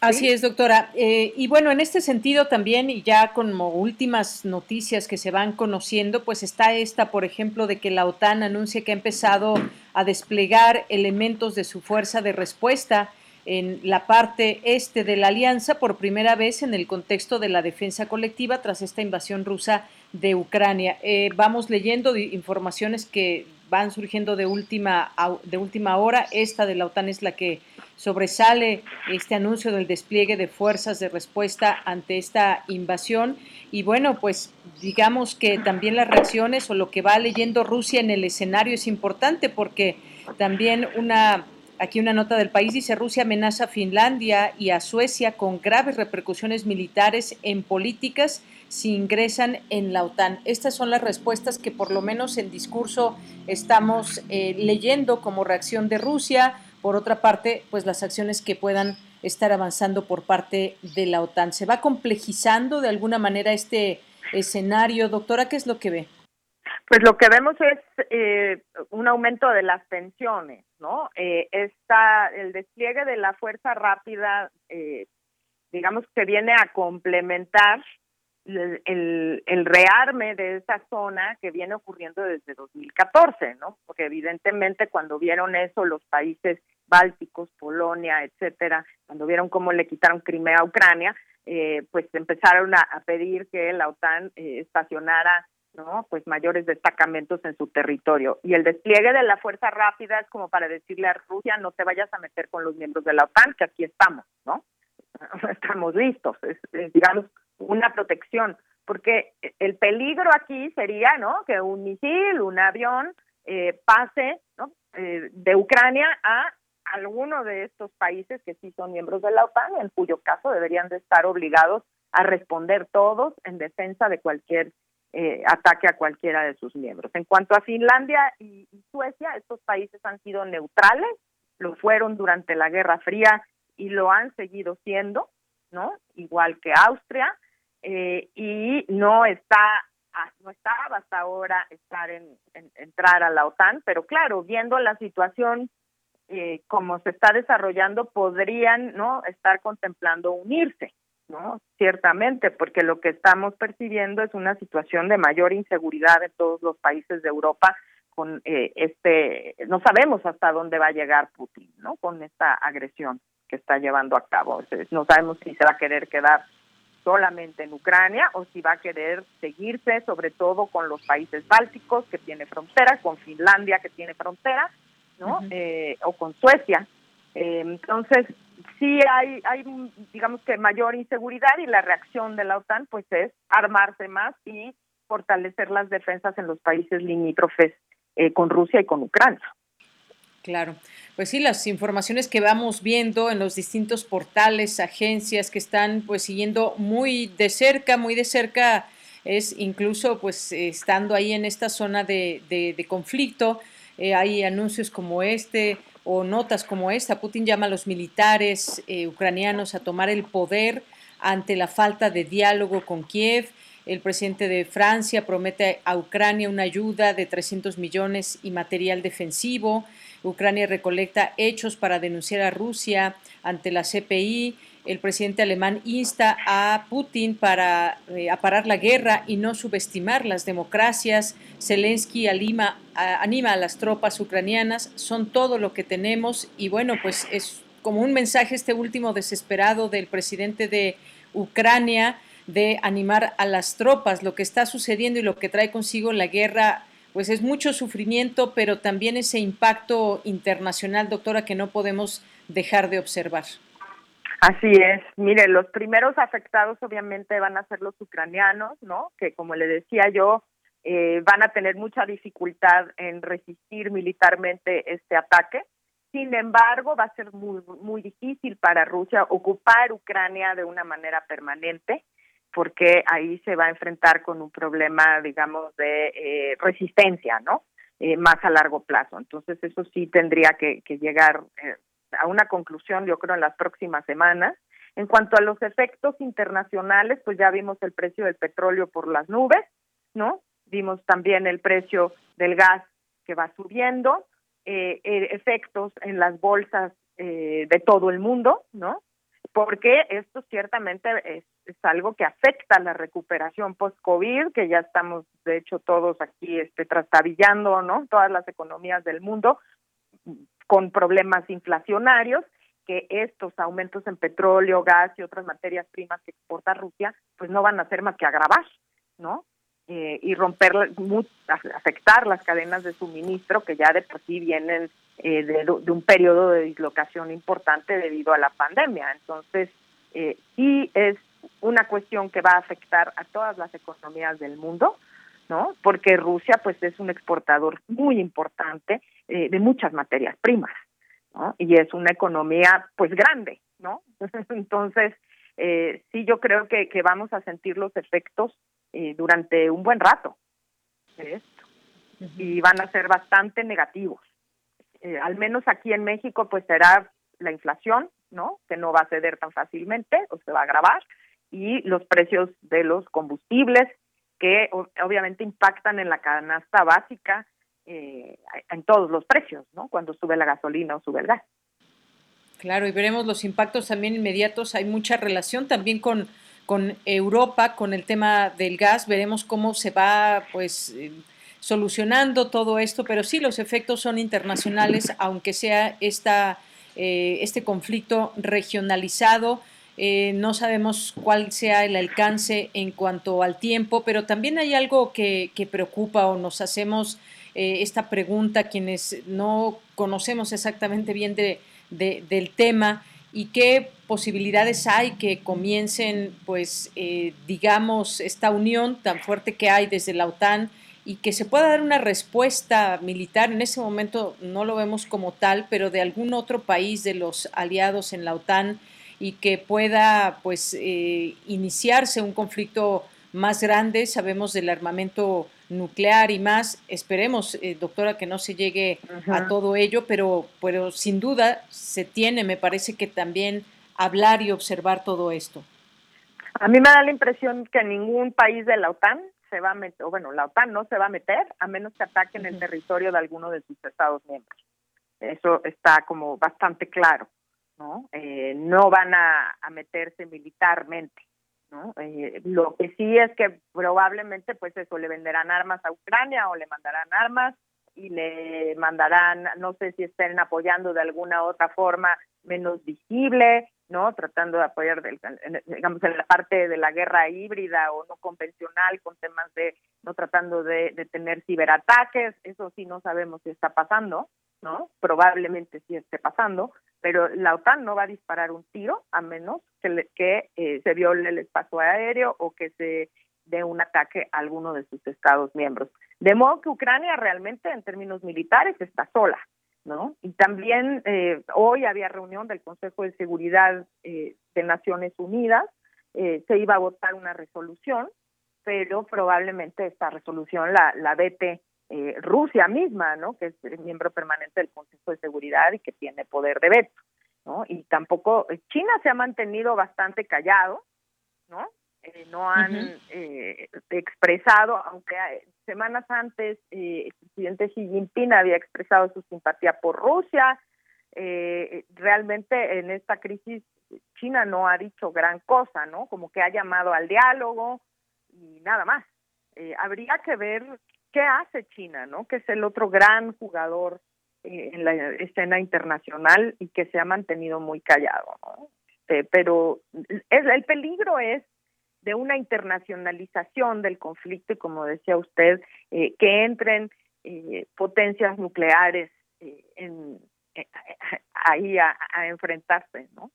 Así es, doctora. Eh, y bueno, en este sentido también, y ya como últimas noticias que se van conociendo, pues está esta, por ejemplo, de que la OTAN anuncia que ha empezado a desplegar elementos de su fuerza de respuesta en la parte este de la alianza por primera vez en el contexto de la defensa colectiva tras esta invasión rusa de Ucrania. Eh, vamos leyendo informaciones que van surgiendo de última, de última hora. Esta de la OTAN es la que sobresale este anuncio del despliegue de fuerzas de respuesta ante esta invasión. Y bueno, pues digamos que también las reacciones o lo que va leyendo Rusia en el escenario es importante porque también una Aquí una nota del país dice Rusia amenaza a Finlandia y a Suecia con graves repercusiones militares en políticas si ingresan en la OTAN. Estas son las respuestas que por lo menos en discurso estamos eh, leyendo como reacción de Rusia. Por otra parte, pues las acciones que puedan estar avanzando por parte de la OTAN. ¿Se va complejizando de alguna manera este escenario? Doctora, ¿qué es lo que ve? Pues lo que vemos es eh, un aumento de las tensiones, ¿no? Eh, está el despliegue de la fuerza rápida, eh, digamos que viene a complementar el, el, rearme de esa zona que viene ocurriendo desde 2014, ¿no? Porque evidentemente cuando vieron eso los países bálticos, Polonia, etcétera, cuando vieron cómo le quitaron Crimea a Ucrania, eh, pues empezaron a, pedir que la OTAN eh, estacionara ¿no? Pues mayores destacamentos en su territorio. Y el despliegue de la fuerza rápida es como para decirle a Rusia, no te vayas a meter con los miembros de la OTAN, que aquí estamos, ¿no? Estamos listos, es, digamos una protección, porque el peligro aquí sería, ¿no? Que un misil, un avión eh, pase, ¿no? Eh, de Ucrania a alguno de estos países que sí son miembros de la OTAN, en cuyo caso deberían de estar obligados a responder todos en defensa de cualquier eh, ataque a cualquiera de sus miembros. En cuanto a Finlandia y, Suecia, estos países han sido neutrales, lo fueron durante la Guerra Fría y lo han seguido siendo, ¿no? Igual que Austria, eh, y no está ah, no estaba hasta ahora estar en, entrar a la OTAN, pero claro, viendo la situación eh, como se está desarrollando, podrían no estar contemplando unirse. ¿no? Ciertamente, porque lo que estamos percibiendo es una situación de mayor inseguridad en todos los países de Europa con eh, este, no sabemos hasta dónde va a llegar Putin, ¿no? Con esta agresión que está llevando a cabo. no sabemos si se va a querer quedar solamente en Ucrania o si va a querer seguirse, sobre todo con los países bálticos que tiene frontera, con Finlandia que tiene frontera, ¿no? eh, o con Suecia. Eh, entonces, sí hay, hay, digamos que mayor inseguridad y la reacción de la OTAN pues es armarse más y fortalecer las defensas en los países limítrofes eh, con Rusia y con Ucrania. Claro, pues sí, las informaciones que vamos viendo en los distintos portales, agencias que están pues siguiendo muy de cerca, muy de cerca, es incluso pues estando ahí en esta zona de, de, conflicto, eh, hay anuncios como este, o notas como esta. Putin llama a los militares eh, ucranianos a tomar el poder ante la falta de diálogo con Kiev. El presidente de Francia promete a Ucrania una ayuda de 300 millones y material defensivo. Ucrania recolecta hechos para denunciar a Rusia ante la CPI el presidente alemán insta a Putin para eh, parar la guerra y no subestimar las democracias. Zelensky anima, anima a las tropas ucranianas, son todo lo que tenemos y bueno, pues es como un mensaje este último desesperado del presidente de Ucrania de animar a las tropas. Lo que está sucediendo y lo que trae consigo la guerra, pues es mucho sufrimiento, pero también ese impacto internacional, doctora, que no podemos dejar de observar. Así es. Mire, los primeros afectados obviamente van a ser los ucranianos, ¿no? Que como le decía yo, eh, van a tener mucha dificultad en resistir militarmente este ataque. Sin embargo, va a ser muy, muy difícil para Rusia ocupar Ucrania de una manera permanente, porque ahí se va a enfrentar con un problema, digamos, de eh, resistencia, ¿no? Eh, más a largo plazo. Entonces, eso sí tendría que, llegar a una conclusión, yo creo, en las próximas semanas. En cuanto a los efectos internacionales, pues ya vimos el precio del petróleo por las nubes, ¿no? Vimos también el precio del gas que va subiendo, eh, eh, efectos en las bolsas eh, de todo el mundo, ¿no? Porque esto ciertamente es, es algo que afecta la recuperación post-COVID, que ya estamos, de hecho, todos aquí este, trastabillando, ¿no? Todas las economías del mundo, con problemas inflacionarios que estos aumentos en petróleo, gas y otras materias primas que exporta Rusia, pues no van a hacer más que agravar, ¿no? Eh, y romper, afectar las cadenas de suministro que ya de por sí vienen eh, de, un periodo de dislocación importante debido a la pandemia. Entonces, eh, sí es una cuestión que va a afectar a todas las economías del mundo, ¿no? Porque Rusia, pues, es un exportador muy importante de muchas materias primas, ¿no? Y es una economía, pues, grande, ¿no? Entonces, eh, sí, yo creo que, que vamos a sentir los efectos durante un buen rato de esto y van a ser bastante negativos. Eh, al menos aquí en México, pues será la inflación, ¿no? Que no va a ceder tan fácilmente o se va a agravar, y los precios de los combustibles, que obviamente impactan en la canasta básica, eh, en todos los precios, ¿no? Cuando sube la gasolina o sube el gas. Claro, y veremos los impactos también inmediatos. Hay mucha relación también con, con Europa, con el tema del gas. Veremos cómo se va, pues, eh, solucionando todo esto, pero sí los efectos son internacionales, aunque sea esta, eh, este conflicto regionalizado. Eh, no sabemos cuál sea el alcance en cuanto al tiempo, pero también hay algo que, preocupa o nos hacemos eh, esta pregunta quienes no conocemos exactamente bien de, del tema y qué posibilidades hay que comiencen, pues, digamos, esta unión tan fuerte que hay desde la OTAN y que se pueda dar una respuesta militar. En ese momento no lo vemos como tal, pero de algún otro país de los aliados en la OTAN y que pueda pues eh, iniciarse un conflicto más grande. Sabemos del armamento nuclear y más. Esperemos, eh, doctora, que no se llegue a todo ello, pero, pero sin duda se tiene, me parece que también hablar y observar todo esto. A mí me da la impresión que ningún país de la OTAN se va a meter, o bueno, la OTAN no se va a meter a menos que ataquen el territorio de alguno de sus Estados miembros. Eso está como bastante claro, ¿no? Eh, no van a, meterse militarmente, ¿no? Eh, lo que sí es que probablemente, pues eso, le venderán armas a Ucrania o le mandarán armas y le mandarán, no sé si estén apoyando de alguna otra forma menos visible, ¿no? Tratando de apoyar, digamos, en la parte de la guerra híbrida o no convencional, con temas de, no tratando de, tener ciberataques, eso sí no sabemos si está pasando, ¿no? Probablemente sí esté pasando, pero la OTAN no va a disparar un tiro a menos que, que eh, se viole el espacio aéreo o que se dé un ataque a alguno de sus estados miembros. De modo que Ucrania realmente en términos militares está sola, ¿no? Y también eh, hoy había reunión del Consejo de Seguridad eh, de Naciones Unidas, eh, se iba a votar una resolución, pero probablemente esta resolución la, la vete Rusia misma, ¿no? Que es miembro permanente del Consejo de Seguridad y que tiene poder de veto, ¿no? Y tampoco China se ha mantenido bastante callado, ¿no? Eh, no han eh, expresado, aunque eh, semanas antes el presidente Xi Jinping había expresado su simpatía por Rusia, realmente en esta crisis China no ha dicho gran cosa, ¿no? Como que ha llamado al diálogo y nada más. habría que ver qué hace China, ¿no? Que es el otro gran jugador en la escena internacional y que se ha mantenido muy callado, ¿no? Este, pero es, el peligro es de una internacionalización del conflicto y como decía usted, eh, que entren eh, potencias nucleares eh, en, ahí a, a, enfrentarse, ¿no?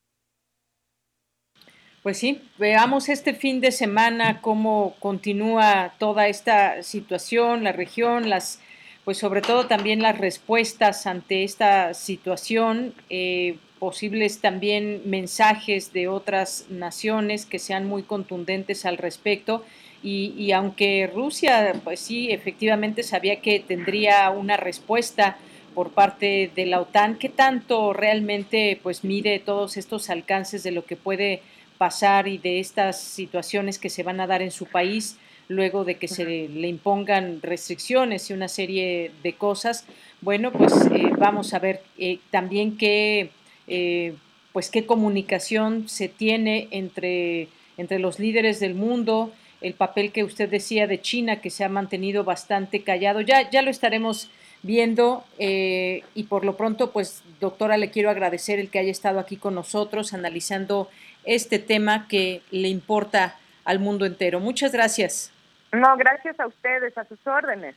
Pues sí, veamos este fin de semana cómo continúa toda esta situación, la región, las, pues sobre todo también las respuestas ante esta situación. Eh, posibles también mensajes de otras naciones que sean muy contundentes al respecto. Y, aunque Rusia, pues sí, efectivamente sabía que tendría una respuesta por parte de la OTAN, ¿qué tanto realmente pues mide todos estos alcances de lo que puede pasar y de estas situaciones que se van a dar en su país luego de que se le impongan restricciones y una serie de cosas? Bueno, pues eh, vamos a ver eh, también qué eh, pues qué comunicación se tiene entre, entre los líderes del mundo, el papel que usted decía de China, que se ha mantenido bastante callado. Ya, ya lo estaremos viendo y por lo pronto, pues doctora, le quiero agradecer el que haya estado aquí con nosotros analizando este tema que le importa al mundo entero. Muchas gracias. No, gracias a ustedes, a sus órdenes.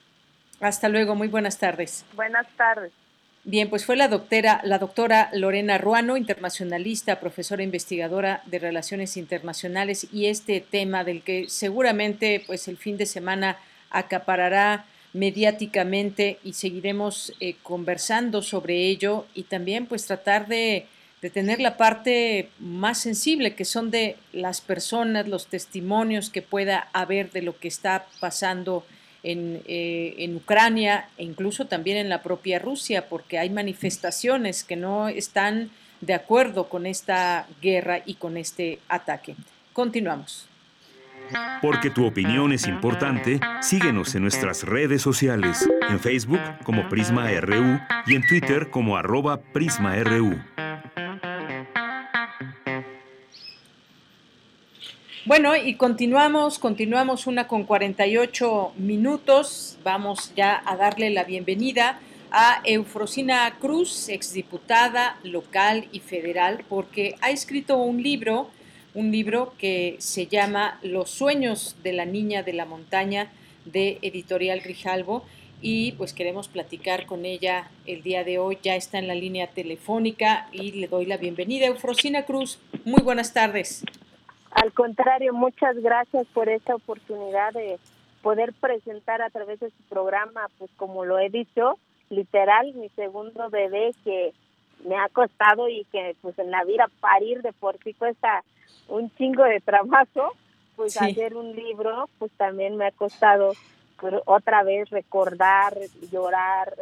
Hasta luego, muy buenas tardes. Buenas tardes. Bien, pues fue la doctora, la doctora Lorena Ruano, internacionalista, profesora investigadora de Relaciones Internacionales, y este tema del que seguramente pues el fin de semana acaparará mediáticamente y seguiremos eh, conversando sobre ello y también pues tratar de de tener la parte más sensible, que son de las personas, los testimonios que pueda haber de lo que está pasando en, eh, en, Ucrania e incluso también en la propia Rusia, porque hay manifestaciones que no están de acuerdo con esta guerra y con este ataque. Continuamos. Porque tu opinión es importante, síguenos en nuestras redes sociales, en Facebook como Prisma RU y en Twitter como arroba PrismaRU. Bueno, y continuamos, continuamos una con 48 minutos. Vamos ya a darle la bienvenida a Eufrosina Cruz, exdiputada local y federal, porque ha escrito un libro, un libro que se llama Los sueños de la niña de la montaña de Editorial Grijalvo y pues queremos platicar con ella el día de hoy. Ya está en la línea telefónica y le doy la bienvenida. Eufrosina Cruz, muy buenas tardes. Al contrario, muchas gracias por esta oportunidad de poder presentar a través de su programa, pues como lo he dicho, literal, mi segundo bebé que me ha costado y que pues en la vida parir de por sí cuesta un chingo de trabajo, pues hacer un libro pues también me ha costado pues, otra vez recordar, llorar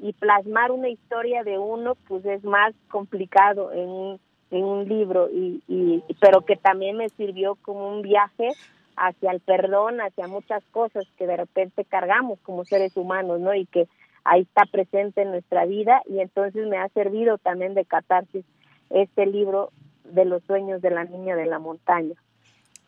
y plasmar una historia de uno pues es más complicado en un en un libro, y, y, pero que también me sirvió como un viaje hacia el perdón, hacia muchas cosas que de repente cargamos como seres humanos, ¿no? Y que ahí está presente en nuestra vida y entonces me ha servido también de catarsis este libro de los sueños de la niña de la montaña.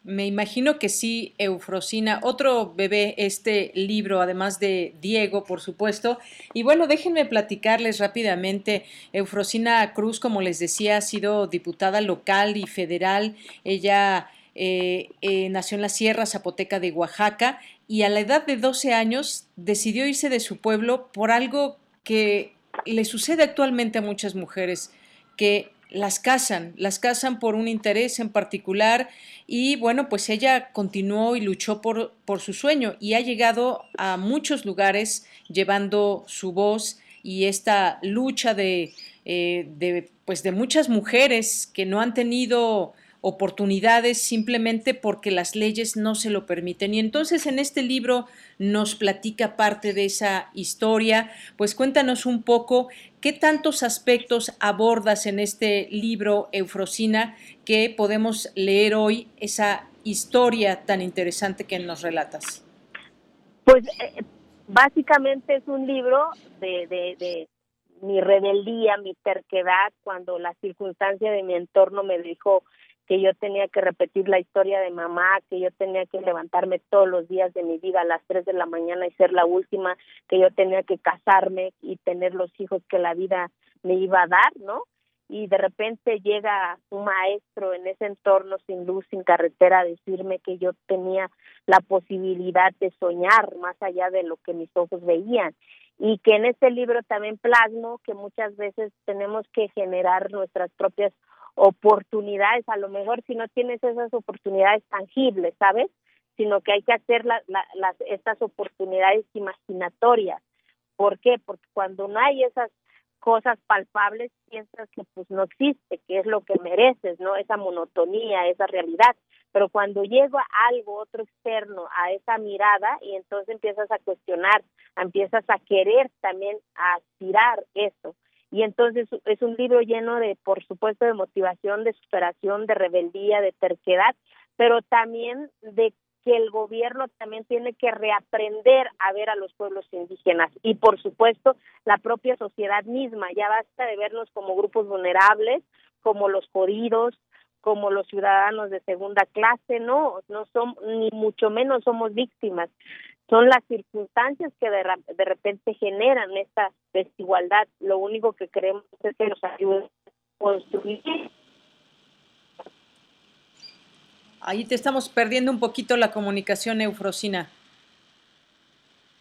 Me imagino que sí, Eufrosina. Otro bebé, este libro, además de Diego, por supuesto. Y bueno, déjenme platicarles rápidamente. Eufrosina Cruz, como les decía, ha sido diputada local y federal. Ella eh, eh, nació en la Sierra Zapoteca de Oaxaca y a la edad de 12 años decidió irse de su pueblo por algo que le sucede actualmente a muchas mujeres, que las casan, las casan por un interés en particular y bueno, pues ella continuó y luchó por, por su sueño y ha llegado a muchos lugares llevando su voz y esta lucha de, eh, de, pues de muchas mujeres que no han tenido oportunidades simplemente porque las leyes no se lo permiten. Y entonces en este libro nos platica parte de esa historia, pues cuéntanos un poco qué tantos aspectos abordas en este libro, Eufrosina, que podemos leer hoy esa historia tan interesante que nos relatas. Pues eh, básicamente es un libro de, de, mi rebeldía, mi terquedad, cuando la circunstancia de mi entorno me dijo que yo tenía que repetir la historia de mamá, que yo tenía que levantarme todos los días de mi vida a las 3 de la mañana y ser la última, que yo tenía que casarme y tener los hijos que la vida me iba a dar, ¿no? Y de repente llega un maestro en ese entorno sin luz, sin carretera, a decirme que yo tenía la posibilidad de soñar más allá de lo que mis ojos veían y que en este libro también plasmo que muchas veces tenemos que generar nuestras propias oportunidades, a lo mejor si no tienes esas oportunidades tangibles, ¿sabes? Sino que hay que hacer las, estas oportunidades imaginatorias. ¿Por qué? Porque cuando no hay esas cosas palpables, piensas que pues no existe, que es lo que mereces, ¿no? Esa monotonía, esa realidad. Pero cuando llega algo, otro externo, a esa mirada, y entonces empiezas a cuestionar, empiezas a querer también aspirar eso y entonces es un libro lleno de, por supuesto, de motivación, de superación, de rebeldía, de terquedad, pero también de que el gobierno también tiene que reaprender a ver a los pueblos indígenas. Y por supuesto la propia sociedad misma, ya basta de vernos como grupos vulnerables, como los jodidos, como los ciudadanos de segunda clase, no, no somos ni mucho menos somos víctimas, son las circunstancias que de, de repente generan esta desigualdad. Lo único que queremos es que nos ayuden a construir Ahí te estamos perdiendo un poquito la comunicación, Eufrosina.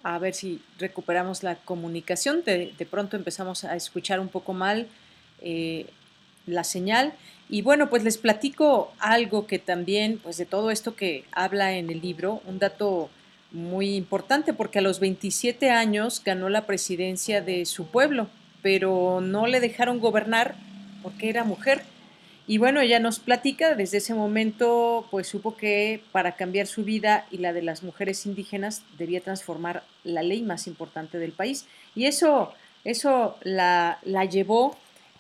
A ver si recuperamos la comunicación. De, pronto empezamos a escuchar un poco mal eh, la señal. Y bueno, pues les platico algo que también, pues de todo esto que habla en el libro, un dato muy importante, porque a los 27 años ganó la presidencia de su pueblo, pero no le dejaron gobernar porque era mujer. Y bueno, ella nos platica, desde ese momento pues supo que para cambiar su vida y la de las mujeres indígenas debía transformar la ley más importante del país. Y eso, eso la, la llevó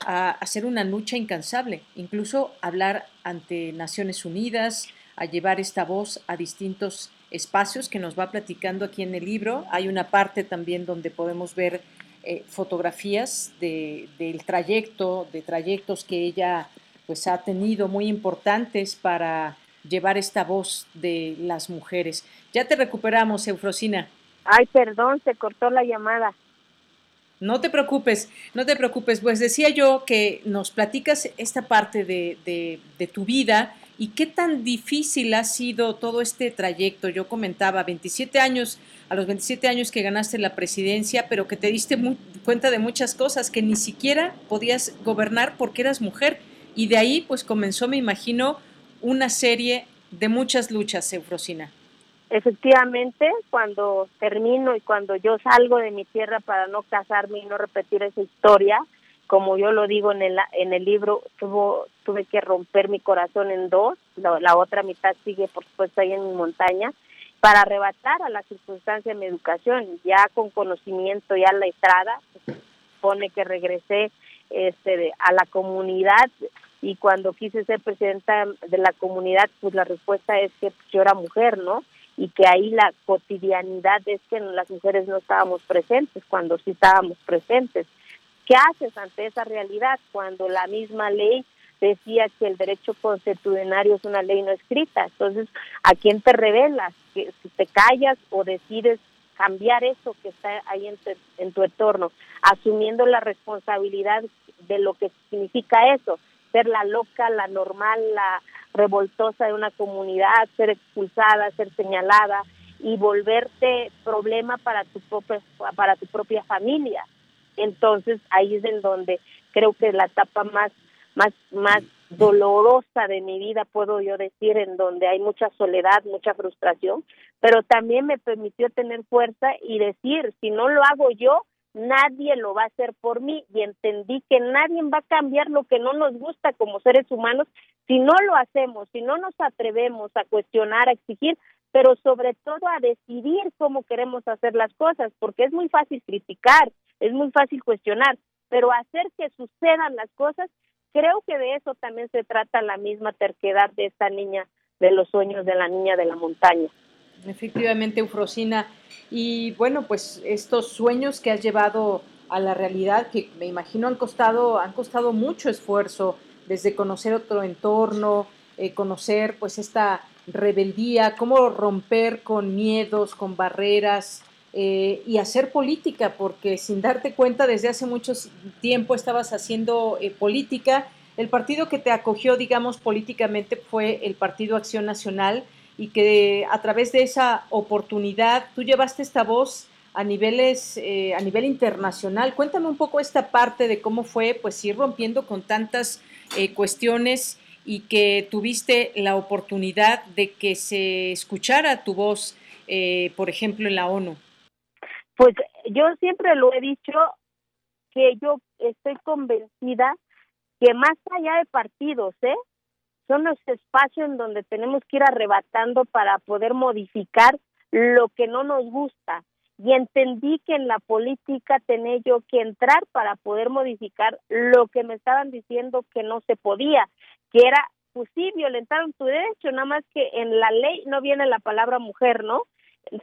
a hacer una lucha incansable, incluso hablar ante Naciones Unidas, a llevar esta voz a distintos espacios que nos va platicando aquí en el libro. Hay una parte también donde podemos ver eh, fotografías de, del trayecto, de trayectos que ella pues ha tenido muy importantes para llevar esta voz de las mujeres. Ya te recuperamos, Eufrosina. Ay, perdón, se cortó la llamada. No te preocupes, no te preocupes. Pues decía yo que nos platicas esta parte de, de, de, tu vida y qué tan difícil ha sido todo este trayecto. Yo comentaba, 27 años, a los 27 años que ganaste la presidencia, pero que te diste cuenta de muchas cosas, que ni siquiera podías gobernar porque eras mujer y de ahí pues comenzó, me imagino, una serie de muchas luchas, Eufrosina. Efectivamente, cuando termino y cuando yo salgo de mi tierra para no casarme y no repetir esa historia, como yo lo digo en el, en el libro, tuvo, tuve que romper mi corazón en dos, la, otra mitad sigue por supuesto ahí en mi montaña, para arrebatar a la circunstancia mi educación, ya con conocimiento, ya la estrada, pues, pone que regresé este, a la comunidad y cuando quise ser presidenta de la comunidad, pues la respuesta es que yo era mujer, ¿no? Y que ahí la cotidianidad es que las mujeres no estábamos presentes cuando sí estábamos presentes. ¿Qué haces ante esa realidad cuando la misma ley decía que el derecho constitucionario es una ley no escrita? Entonces, ¿a quién te revelas? Si te callas o decides cambiar eso que está ahí en, en tu entorno, asumiendo la responsabilidad de lo que significa eso, ser la loca, la normal, la revoltosa de una comunidad, ser expulsada, ser señalada y volverte problema para tu propia, para tu propia familia. Entonces ahí es en donde creo que la etapa más más más dolorosa de mi vida puedo yo decir en donde hay mucha soledad, mucha frustración, pero también me permitió tener fuerza y decir, si no lo hago yo, nadie lo va a hacer por mí. Y entendí que nadie va a cambiar lo que no nos gusta como seres humanos. Si no lo hacemos, si no nos atrevemos a cuestionar, a exigir, pero sobre todo a decidir cómo queremos hacer las cosas, porque es muy fácil criticar, es muy fácil cuestionar, pero hacer que sucedan las cosas, creo que de eso también se trata la misma terquedad de esta niña, de los sueños de la niña de la montaña. Efectivamente, Eufrosina. Y bueno, pues estos sueños que has llevado a la realidad, que me imagino han costado, han costado mucho esfuerzo, desde conocer otro entorno, eh, conocer pues esta rebeldía, cómo romper con miedos, con barreras eh, y hacer política, porque sin darte cuenta desde hace mucho tiempo estabas haciendo eh, política. El partido que te acogió, digamos, políticamente fue el Partido Acción Nacional y que a través de esa oportunidad tú llevaste esta voz a niveles eh, a nivel internacional. Cuéntame un poco esta parte de cómo fue pues ir rompiendo con tantas eh, cuestiones y que tuviste la oportunidad de que se escuchara tu voz, por ejemplo, en la ONU. Pues yo siempre lo he dicho que yo estoy convencida que más allá de partidos, ¿eh? son los espacios en donde tenemos que ir arrebatando para poder modificar lo que no nos gusta. Y entendí que en la política tenía yo que entrar para poder modificar lo que me estaban diciendo que no se podía, que era, pues sí, violentaron tu derecho, nada más que en la ley no viene la palabra mujer, ¿no?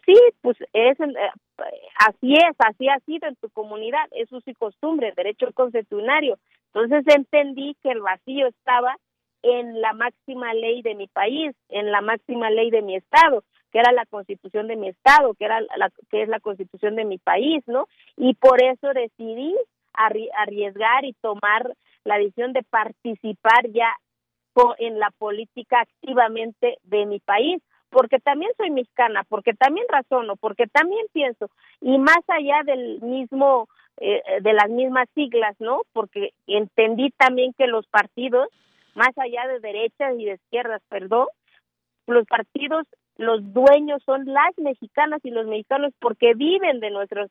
Sí, pues es eh, así es, así ha sido en tu comunidad, eso sí costumbre, derecho constitucionario. Entonces entendí que el vacío estaba en la máxima ley de mi país, en la máxima ley de mi estado. que era la constitución de mi estado, que era la que es la constitución de mi país, ¿no? Y por eso decidí arriesgar y tomar la decisión de participar ya en la política activamente de mi país, porque también soy mexicana, porque también razono, porque también pienso, y más allá del mismo, eh, de las mismas siglas, ¿no? Porque entendí también que los partidos, más allá de derechas y de izquierdas, perdón, los partidos los dueños son las mexicanas y los mexicanos porque viven de nuestras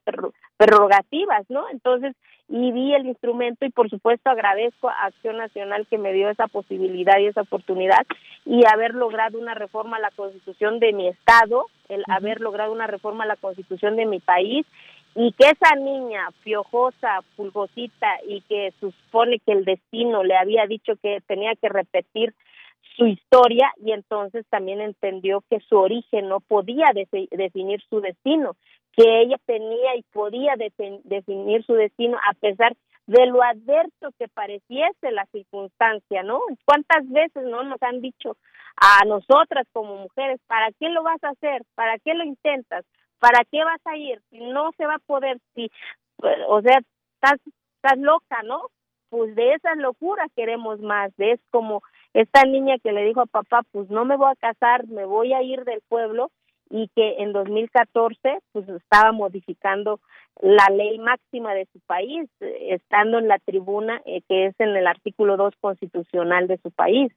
prerrogativas, ¿no? Entonces, y vi el instrumento y por supuesto agradezco a Acción Nacional que me dio esa posibilidad y esa oportunidad y haber logrado una reforma a la constitución de mi estado, el haber logrado una reforma a la constitución de mi país y que esa niña piojosa, pulgosita y que supone que el destino le había dicho que tenía que repetir su historia y entonces también entendió que su origen no podía definir su destino, que ella tenía y podía definir su destino a pesar de lo adverso que pareciese la circunstancia, ¿no? ¿Cuántas veces no nos han dicho a nosotras como mujeres, ¿para qué lo vas a hacer? ¿Para qué lo intentas? ¿Para qué vas a ir? Si no se va a poder, si, o sea, estás, estás loca, ¿no? Pues de esas locuras queremos más, es como esta niña que le dijo a papá, pues no me voy a casar, me voy a ir del pueblo y que en 2014 pues estaba modificando la ley máxima de su país, estando en la tribuna eh, que es en el artículo 2 constitucional de su país.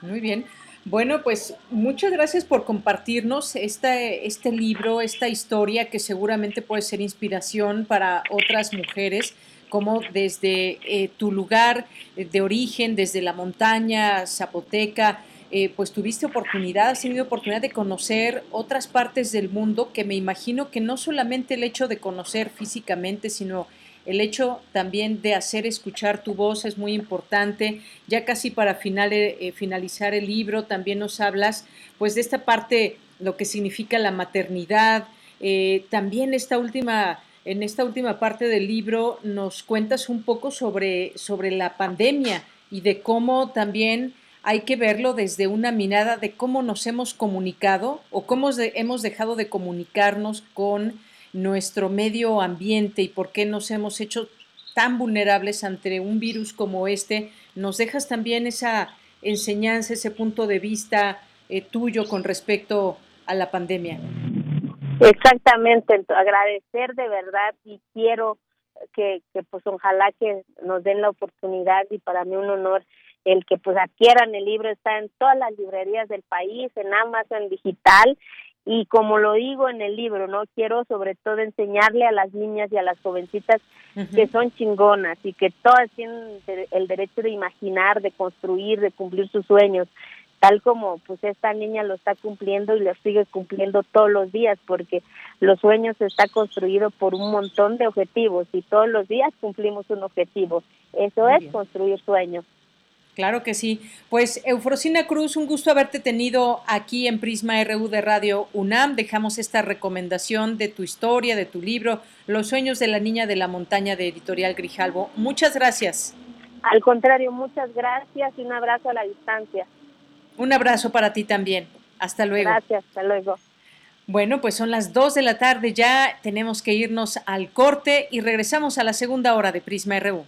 Muy bien. Bueno, pues muchas gracias por compartirnos este, este libro, esta historia que seguramente puede ser inspiración para otras mujeres como desde eh, tu lugar de origen, desde la montaña zapoteca, eh, pues tuviste oportunidad, has tenido oportunidad de conocer otras partes del mundo que me imagino que no solamente el hecho de conocer físicamente, sino el hecho también de hacer escuchar tu voz es muy importante. Ya casi para eh, finalizar el libro también nos hablas pues de esta parte, lo que significa la maternidad, también esta última en esta última parte del libro nos cuentas un poco sobre, sobre la pandemia y de cómo también hay que verlo desde una mirada de cómo nos hemos comunicado o cómo hemos dejado de comunicarnos con nuestro medio ambiente y por qué nos hemos hecho tan vulnerables ante un virus como este. Nos dejas también esa enseñanza, ese punto de vista eh, tuyo con respecto a la pandemia. Exactamente, agradecer de verdad y quiero que, que pues ojalá que nos den la oportunidad y para mí un honor el que pues adquieran el libro, está en todas las librerías del país, en Amazon digital y como lo digo en el libro, no quiero sobre todo enseñarle a las niñas y a las jovencitas que son chingonas y que todas tienen el derecho de imaginar, de construir, de cumplir sus sueños tal como pues esta niña lo está cumpliendo y lo sigue cumpliendo todos los días porque los sueños está construido por un montón de objetivos y todos los días cumplimos un objetivo. Eso es construir sueños. Claro que sí. Pues Eufrosina Cruz, un gusto haberte tenido aquí en Prisma RU de Radio UNAM. Dejamos esta recomendación de tu historia, de tu libro, Los sueños de la niña de la montaña de Editorial Grijalvo. Muchas gracias. Al contrario, muchas gracias y un abrazo a la distancia. Un abrazo para ti también. Hasta luego. Gracias, hasta luego. Bueno, pues son las 2 de la tarde ya, tenemos que irnos al corte y regresamos a la segunda hora de Prisma RU.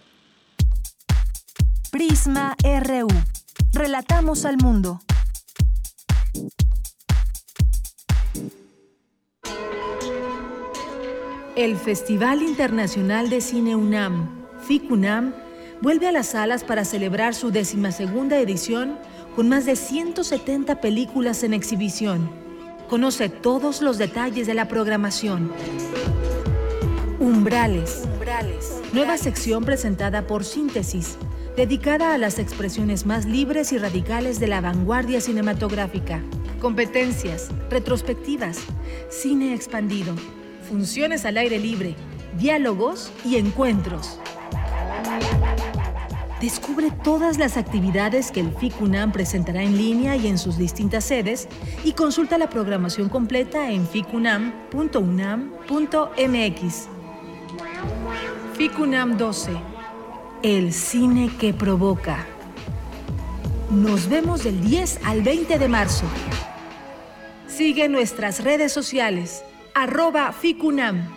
Prisma RU. Relatamos al mundo. El Festival Internacional de Cine UNAM, FICUNAM, vuelve a las salas para celebrar su decimasegunda edición con más de 170 películas en exhibición. Conoce todos los detalles de la programación. Umbrales. Nueva sección presentada por Síntesis, dedicada a las expresiones más libres y radicales de la vanguardia cinematográfica. Competencias, retrospectivas, cine expandido, funciones al aire libre, diálogos y encuentros. Descubre todas las actividades que el FICUNAM presentará en línea y en sus distintas sedes y consulta la programación completa en ficunam.unam.mx. FICUNAM 12. El cine que provoca. Nos vemos del 10 al 20 de marzo. Sigue nuestras redes sociales, arroba ficunam.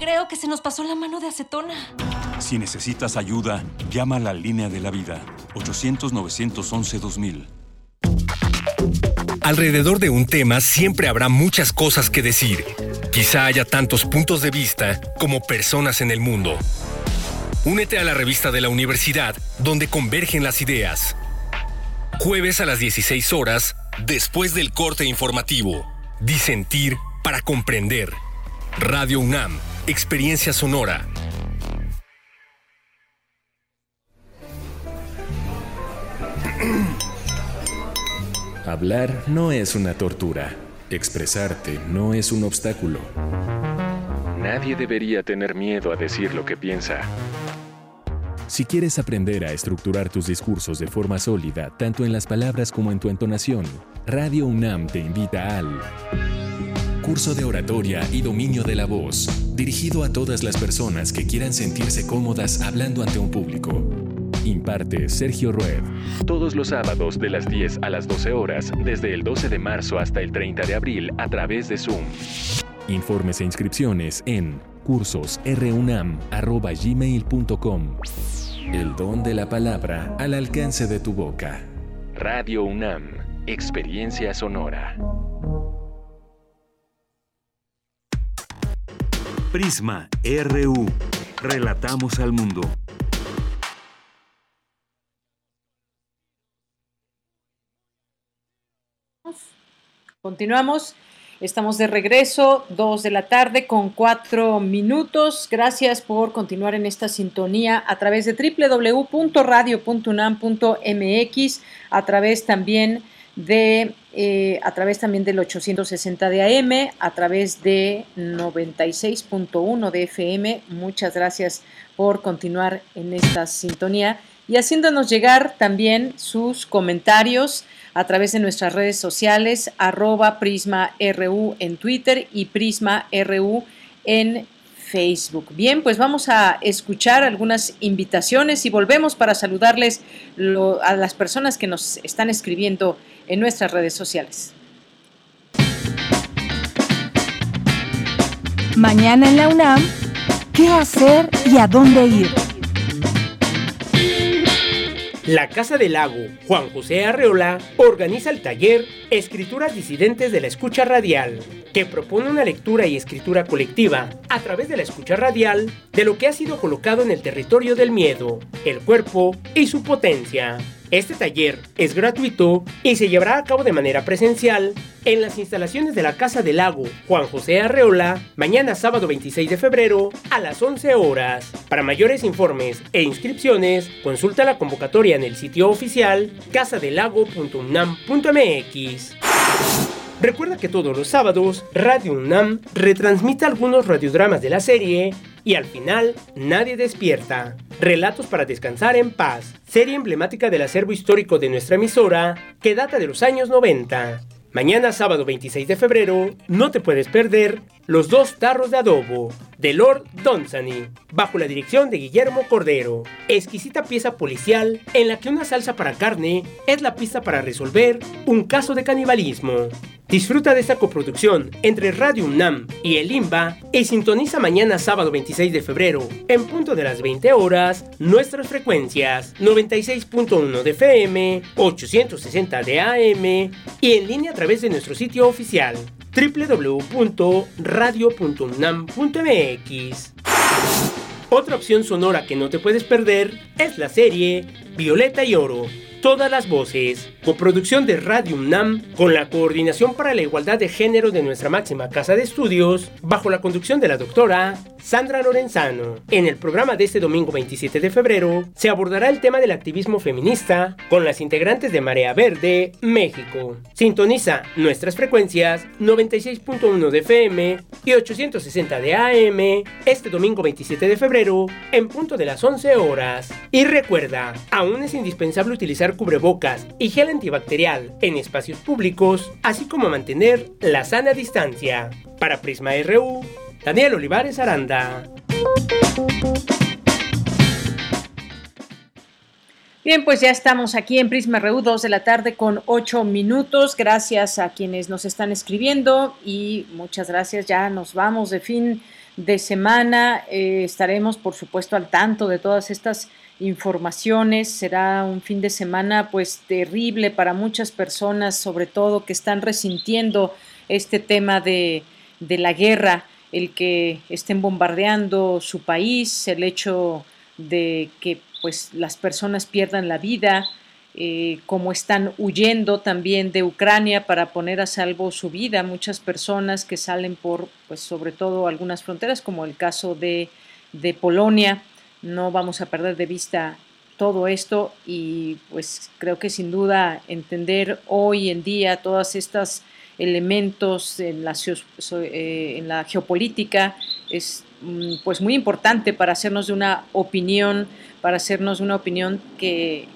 Creo que se nos pasó la mano de acetona. Si necesitas ayuda, llama a la línea de la vida. 800-911-2000. Alrededor de un tema siempre habrá muchas cosas que decir. Quizá haya tantos puntos de vista como personas en el mundo. Únete a la revista de la universidad donde convergen las ideas. Jueves a las 16 horas, después del corte informativo. Disentir para comprender. Radio UNAM Experiencia Sonora. Hablar no es una tortura. Expresarte no es un obstáculo. Nadie debería tener miedo a decir lo que piensa. Si quieres aprender a estructurar tus discursos de forma sólida, tanto en las palabras como en tu entonación, Radio UNAM te invita al Curso de oratoria y dominio de la voz, dirigido a todas las personas que quieran sentirse cómodas hablando ante un público. Imparte Sergio Rued. Todos los sábados de las 10 a las 12 horas, desde el 12 de marzo hasta el 30 de abril, a través de Zoom. Informes e inscripciones en cursosrunam.gmail.com. El don de la palabra al alcance de tu boca. Radio UNAM. Experiencia sonora. Prisma RU. Relatamos al mundo. Continuamos. Estamos de regreso, dos de la tarde con cuatro minutos. Gracias por continuar en esta sintonía a través de www.radio.unam.mx, a través también eh, a través también del 860 de AM, a través de 96.1 de FM. Muchas gracias por continuar en esta sintonía y haciéndonos llegar también sus comentarios a través de nuestras redes sociales, arroba Prisma RU en Twitter y Prisma RU en Facebook. Bien, pues vamos a escuchar algunas invitaciones y volvemos para saludarles a las personas que nos están escribiendo en nuestras redes sociales. Mañana en la UNAM, ¿qué hacer y a dónde ir? La Casa del Lago, Juan José Arreola, organiza el taller Escrituras Disidentes de la Escucha Radial, que propone una lectura y escritura colectiva a través de la escucha radial de lo que ha sido colocado en el territorio del miedo, el cuerpo y su potencia. Este taller es gratuito y se llevará a cabo de manera presencial en las instalaciones de la Casa del Lago Juan José Arreola mañana sábado 26 de febrero a las 11 horas. Para mayores informes e inscripciones, consulta la convocatoria en el sitio oficial casadelago.unam.mx. Recuerda que todos los sábados Radio UNAM retransmite algunos radiodramas de la serie y al final nadie despierta. Relatos para descansar en paz, serie emblemática del acervo histórico de nuestra emisora que data de los años 90. Mañana sábado 26 de febrero no te puedes perder Los dos tarros de adobo de Lord Dunsany, bajo la dirección de Guillermo Cordero. Exquisita pieza policial en la que una salsa para carne es la pista para resolver un caso de canibalismo. Disfruta de esta coproducción entre Radio UNAM y el IMBA y sintoniza mañana sábado 26 de febrero, en punto de las 20 horas, nuestras frecuencias 96.1 de FM, 860 de AM y en línea a través de nuestro sitio oficial www.radio.unam.mx. Otra opción sonora que no te puedes perder es la serie Violeta y Oro todas las voces. Coproducción de Radio UNAM con la Coordinación para la Igualdad de Género de nuestra máxima casa de estudios, bajo la conducción de la doctora Sandra Lorenzano. En el programa de este domingo 27 de febrero se abordará el tema del activismo feminista con las integrantes de Marea Verde, México. Sintoniza nuestras frecuencias 96.1 de FM y 860 de AM este domingo 27 de febrero en punto de las 11 horas. Y recuerda, aún es indispensable utilizar cubrebocas y gel antibacterial en espacios públicos, así como mantener la sana distancia. Para Prisma RU, Daniel Olivares Aranda. Bien, pues ya estamos aquí en Prisma RU, 2 de la tarde con 8 minutos. Gracias a quienes nos están escribiendo y muchas gracias. Ya nos vamos de fin de semana. Eh, estaremos, por supuesto, al tanto de todas estas informaciones. Será un fin de semana pues terrible para muchas personas, sobre todo que están resintiendo este tema de, de la guerra, el que estén bombardeando su país, el hecho de que pues las personas pierdan la vida, eh, como están huyendo también de Ucrania para poner a salvo su vida, muchas personas que salen por, pues sobre todo algunas fronteras, como el caso de, de Polonia, no vamos a perder de vista todo esto y pues creo que sin duda entender hoy en día todos estos elementos en la, eh, geopolítica es mm, pues muy importante para hacernos de una opinión, para hacernos una opinión que,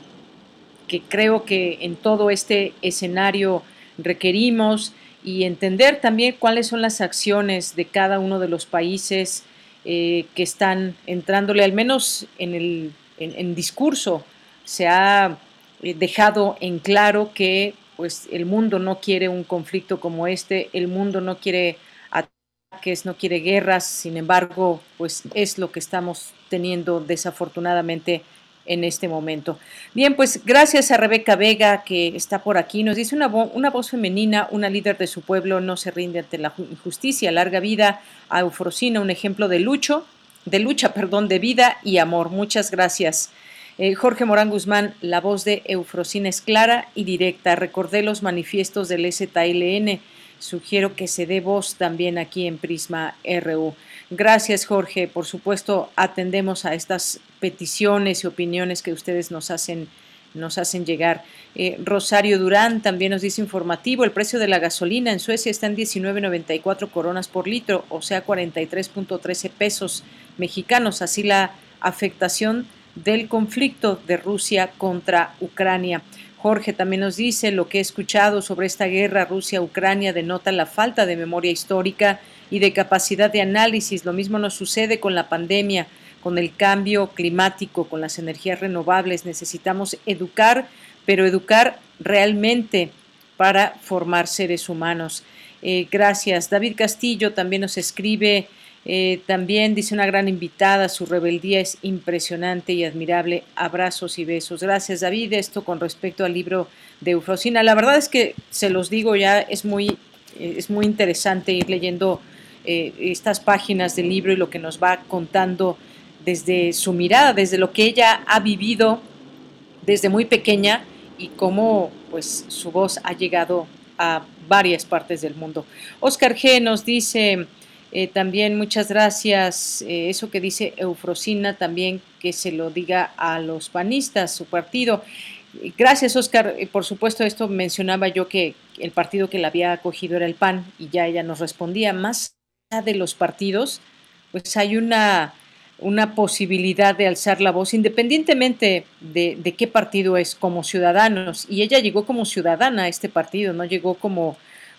que creo que en todo este escenario requerimos y entender también cuáles son las acciones de cada uno de los países eh, que están entrándole, al menos en el en, discurso, se ha eh, dejado en claro que pues el mundo no quiere un conflicto como este, el mundo no quiere ataques, no quiere guerras, sin embargo, pues es lo que estamos teniendo desafortunadamente en este momento. Bien, pues gracias a Rebeca Vega que está por aquí. Nos dice una, una voz femenina, una líder de su pueblo no se rinde ante la injusticia. Larga vida a Eufrosina, un ejemplo de lucho, de lucha, perdón, de vida y amor. Muchas gracias. Eh, Jorge Morán Guzmán, la voz de Eufrosina es clara y directa. Recordé los manifiestos del ZLN. Sugiero que se dé voz también aquí en Prisma RU. Gracias, Jorge. Por supuesto, atendemos a estas peticiones y opiniones que ustedes nos hacen nos hacen llegar. Eh, Rosario Durán también nos dice informativo, el precio de la gasolina en Suecia está en 19.94 coronas por litro, o sea 43.13 pesos mexicanos, así la afectación del conflicto de Rusia contra Ucrania. Jorge también nos dice lo que he escuchado sobre esta guerra Rusia-Ucrania denota la falta de memoria histórica y de capacidad de análisis. Lo mismo nos sucede con la pandemia, con el cambio climático, con las energías renovables. Necesitamos educar, pero educar realmente para formar seres humanos. Eh, gracias. David Castillo también nos escribe, eh, también dice una gran invitada, su rebeldía es impresionante y admirable. Abrazos y besos. Gracias David. Esto con respecto al libro de Eufrosina. La verdad es que se los digo ya, es muy, eh, es muy interesante ir leyendo eh, estas páginas del libro y lo que nos va contando desde su mirada, desde lo que ella ha vivido desde muy pequeña y cómo pues su voz ha llegado a varias partes del mundo. Oscar G nos dice eh, también muchas gracias, eh, eso que dice Eufrosina también que se lo diga a los panistas, su partido. Gracias, Oscar. Por supuesto, esto mencionaba yo que el partido que la había acogido era el PAN y ya ella nos respondía más de los partidos, pues hay una, una posibilidad de alzar la voz independientemente de, de, qué partido es como ciudadanos. Y ella llegó como ciudadana a este partido, no llegó como,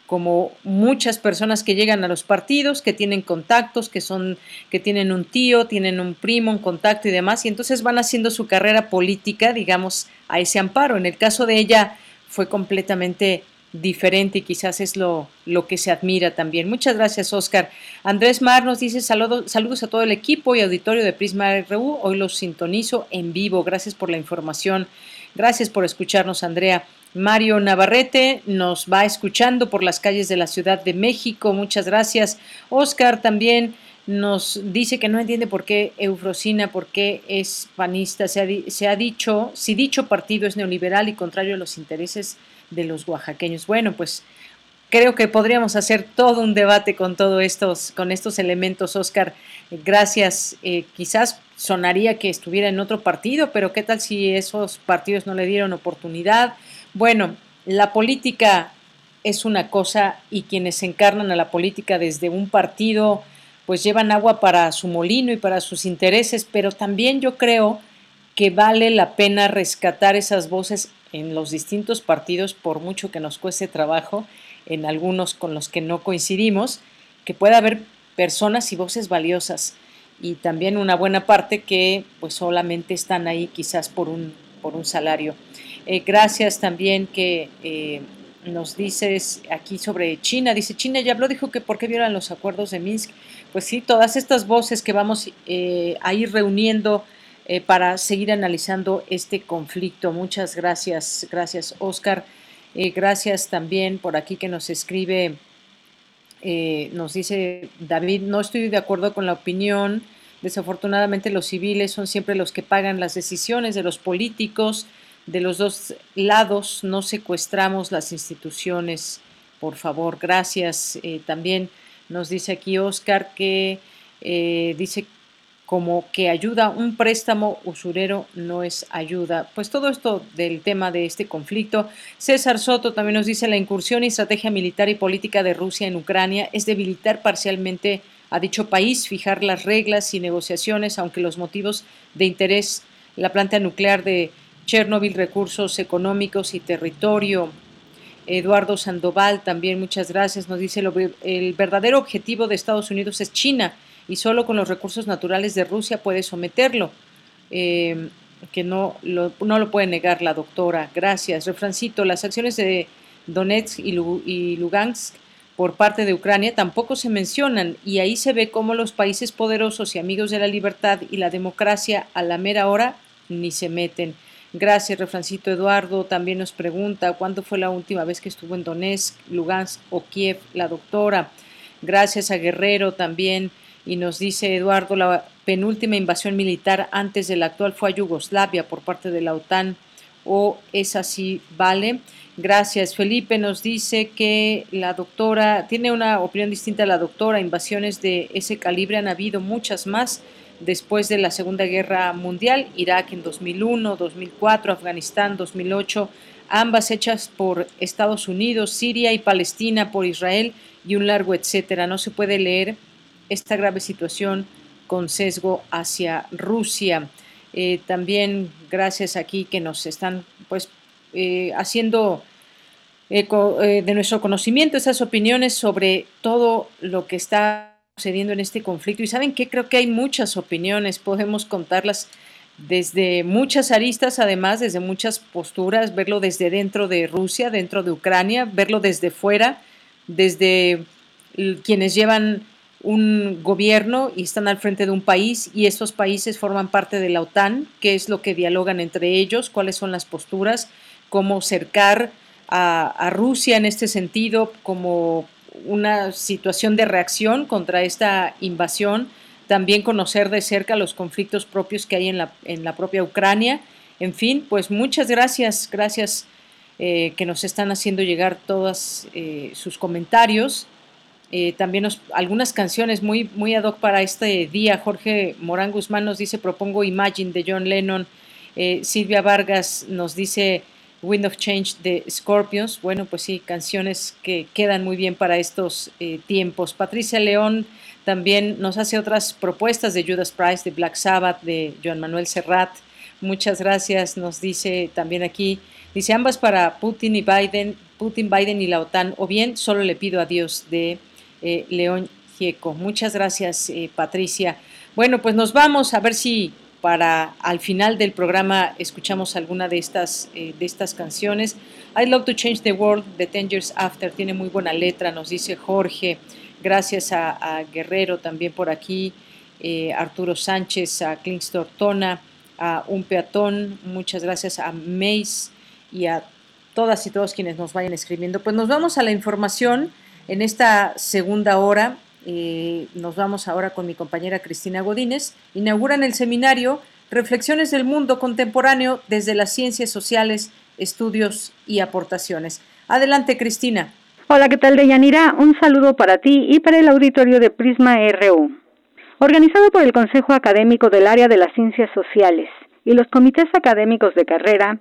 como muchas personas que llegan a los partidos, que tienen contactos, que son, que tienen un tío, tienen un primo, un contacto y demás, y entonces van haciendo su carrera política, digamos, a ese amparo. En el caso de ella fue completamente diferente y quizás es lo, lo que se admira también. Muchas gracias, Oscar. Andrés Mar nos dice saludos, a todo el equipo y auditorio de Prisma RU. Hoy los sintonizo en vivo. Gracias por la información. Gracias por escucharnos, Andrea. Mario Navarrete nos va escuchando por las calles de la Ciudad de México. Muchas gracias. Oscar también nos dice que no entiende por qué Eufrosina, por qué es panista. Se ha, se ha dicho, si dicho partido es neoliberal y contrario a los intereses de los oaxaqueños. Bueno, pues creo que podríamos hacer todo un debate con todos estos, con estos elementos, Oscar. Gracias. Eh, quizás sonaría que estuviera en otro partido, pero ¿qué tal si esos partidos no le dieron oportunidad? Bueno, la política es una cosa y quienes encarnan a la política desde un partido pues llevan agua para su molino y para sus intereses, pero también yo creo que vale la pena rescatar esas voces en los distintos partidos, por mucho que nos cueste trabajo, en algunos con los que no coincidimos, que pueda haber personas y voces valiosas y también una buena parte que pues solamente están ahí quizás por un, por un salario. Eh, gracias también que eh, nos dices aquí sobre China. Dice, China ya habló, dijo que por qué violan los acuerdos de Minsk. Pues sí, todas estas voces que vamos eh, a ir reuniendo para seguir analizando este conflicto. Muchas gracias, gracias Oscar. gracias también por aquí que nos escribe, nos dice David, no estoy de acuerdo con la opinión. Desafortunadamente los civiles son siempre los que pagan las decisiones de los políticos de los dos lados, no secuestramos las instituciones, por favor, gracias. Eh, también nos dice aquí Oscar que eh, dice como que ayuda, un préstamo usurero no es ayuda. Pues todo esto del tema de este conflicto. César Soto también nos dice la incursión y estrategia militar y política de Rusia en Ucrania es debilitar parcialmente a dicho país, fijar las reglas y negociaciones, aunque los motivos de interés, la planta nuclear de Chernobyl, recursos económicos y territorio. Eduardo Sandoval, también muchas gracias, nos dice el verdadero objetivo de Estados Unidos es China y solo con los recursos naturales de Rusia puede someterlo. Eh, que no lo, no lo puede negar la doctora. Gracias. Refrancito, las acciones de Donetsk y, Lugansk por parte de Ucrania tampoco se mencionan y ahí se ve cómo los países poderosos y amigos de la libertad y la democracia a la mera hora ni se meten. Gracias, Refrancito Eduardo. También nos pregunta cuándo fue la última vez que estuvo en Donetsk, Lugansk o Kiev la doctora. Gracias a Guerrero también. Y nos dice Eduardo, la penúltima invasión militar antes de la actual fue a Yugoslavia por parte de la OTAN. ¿O es así? Vale. Gracias. Felipe nos dice que la doctora tiene una opinión distinta a la doctora. Invasiones de ese calibre han habido muchas más después de la Segunda Guerra Mundial, Irak en 2001, 2004, Afganistán 2008, ambas hechas por Estados Unidos, Siria y Palestina por Israel y un largo etcétera. No se puede leer esta grave situación con sesgo hacia Rusia. Eh, también gracias aquí que nos están pues eh, haciendo eco eh, de nuestro conocimiento esas opiniones sobre todo lo que está sucediendo en este conflicto. Y saben que creo que hay muchas opiniones, podemos contarlas desde muchas aristas, además, desde muchas posturas, verlo desde dentro de Rusia, dentro de Ucrania, verlo desde fuera, desde quienes llevan un gobierno y están al frente de un país y estos países forman parte de la OTAN, qué es lo que dialogan entre ellos, cuáles son las posturas, cómo cercar a, Rusia en este sentido como una situación de reacción contra esta invasión, también conocer de cerca los conflictos propios que hay en la, en la propia Ucrania. En fin, pues muchas gracias, gracias eh, que nos están haciendo llegar todos eh, sus comentarios. Eh, también algunas canciones muy, muy ad hoc para este día. Jorge Morán Guzmán nos dice, propongo Imagine de John Lennon. Silvia Vargas nos dice Wind of Change de Scorpions. Bueno, pues sí, canciones que quedan muy bien para estos eh, tiempos. Patricia León también nos hace otras propuestas de Judas Price, de Black Sabbath, de Joan Manuel Serrat. Muchas gracias, nos dice también aquí. Dice ambas para Putin y Biden, Putin, Biden y la OTAN, o bien solo le pido a Dios de eh, León Gieco. Muchas gracias, eh, Patricia. Bueno, pues nos vamos a ver si para al final del programa escuchamos alguna de estas, eh, de estas canciones. I Love to Change the World de Ten Years After tiene muy buena letra, nos dice Jorge. Gracias a, Guerrero también por aquí, Arturo Sánchez, a Klingstor Tona, a Un Peatón, muchas gracias a Mace y a todas y todos quienes nos vayan escribiendo. Pues nos vamos a la información en esta segunda hora eh, nos vamos ahora con mi compañera Cristina Godínez, inauguran el seminario Reflexiones del Mundo Contemporáneo desde las Ciencias Sociales, Estudios y Aportaciones. Adelante, Cristina. Hola, ¿qué tal, Deyanira? Un saludo para ti y para el auditorio de Prisma RU. Organizado por el Consejo Académico del Área de las Ciencias Sociales y los comités académicos de carrera,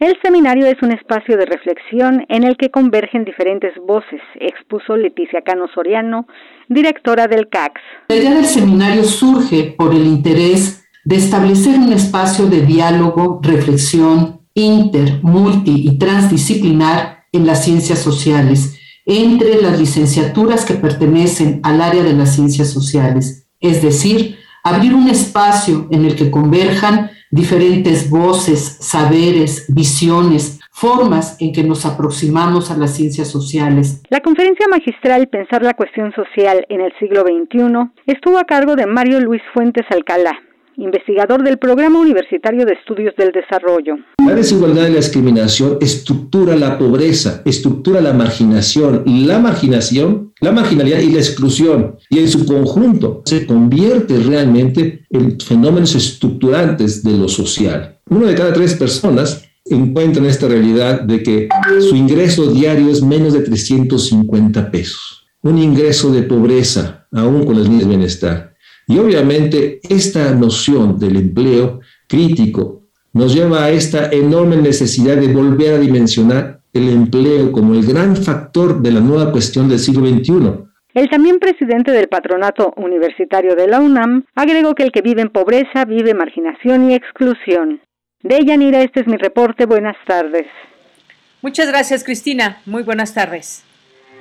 el seminario es un espacio de reflexión en el que convergen diferentes voces, expuso Leticia Cano Soriano, directora del CACS. La idea del seminario surge por el interés de establecer un espacio de diálogo, reflexión inter, multi y transdisciplinar en las ciencias sociales entre las licenciaturas que pertenecen al área de las ciencias sociales, es decir, abrir un espacio en el que converjan diferentes voces, saberes, visiones, formas en que nos aproximamos a las ciencias sociales. La conferencia magistral Pensar la cuestión social en el siglo XXI estuvo a cargo de Mario Luis Fuentes Alcalá, investigador del Programa Universitario de Estudios del Desarrollo. La desigualdad y la discriminación estructura la pobreza, estructura la marginación, la marginación, la marginalidad y la exclusión, y en su conjunto se convierte realmente en fenómenos estructurantes de lo social. Uno de cada tres personas encuentra esta realidad de que su ingreso diario es menos de 350 pesos. Un ingreso de pobreza, aún con las líneas de bienestar y obviamente esta noción del empleo crítico nos lleva a esta enorme necesidad de volver a dimensionar el empleo como el gran factor de la nueva cuestión del siglo XXI. El también presidente del patronato universitario de la UNAM agregó que el que vive en pobreza vive marginación y exclusión. De Yanira, este es mi reporte. Buenas tardes. Muchas gracias, Cristina. Muy buenas tardes.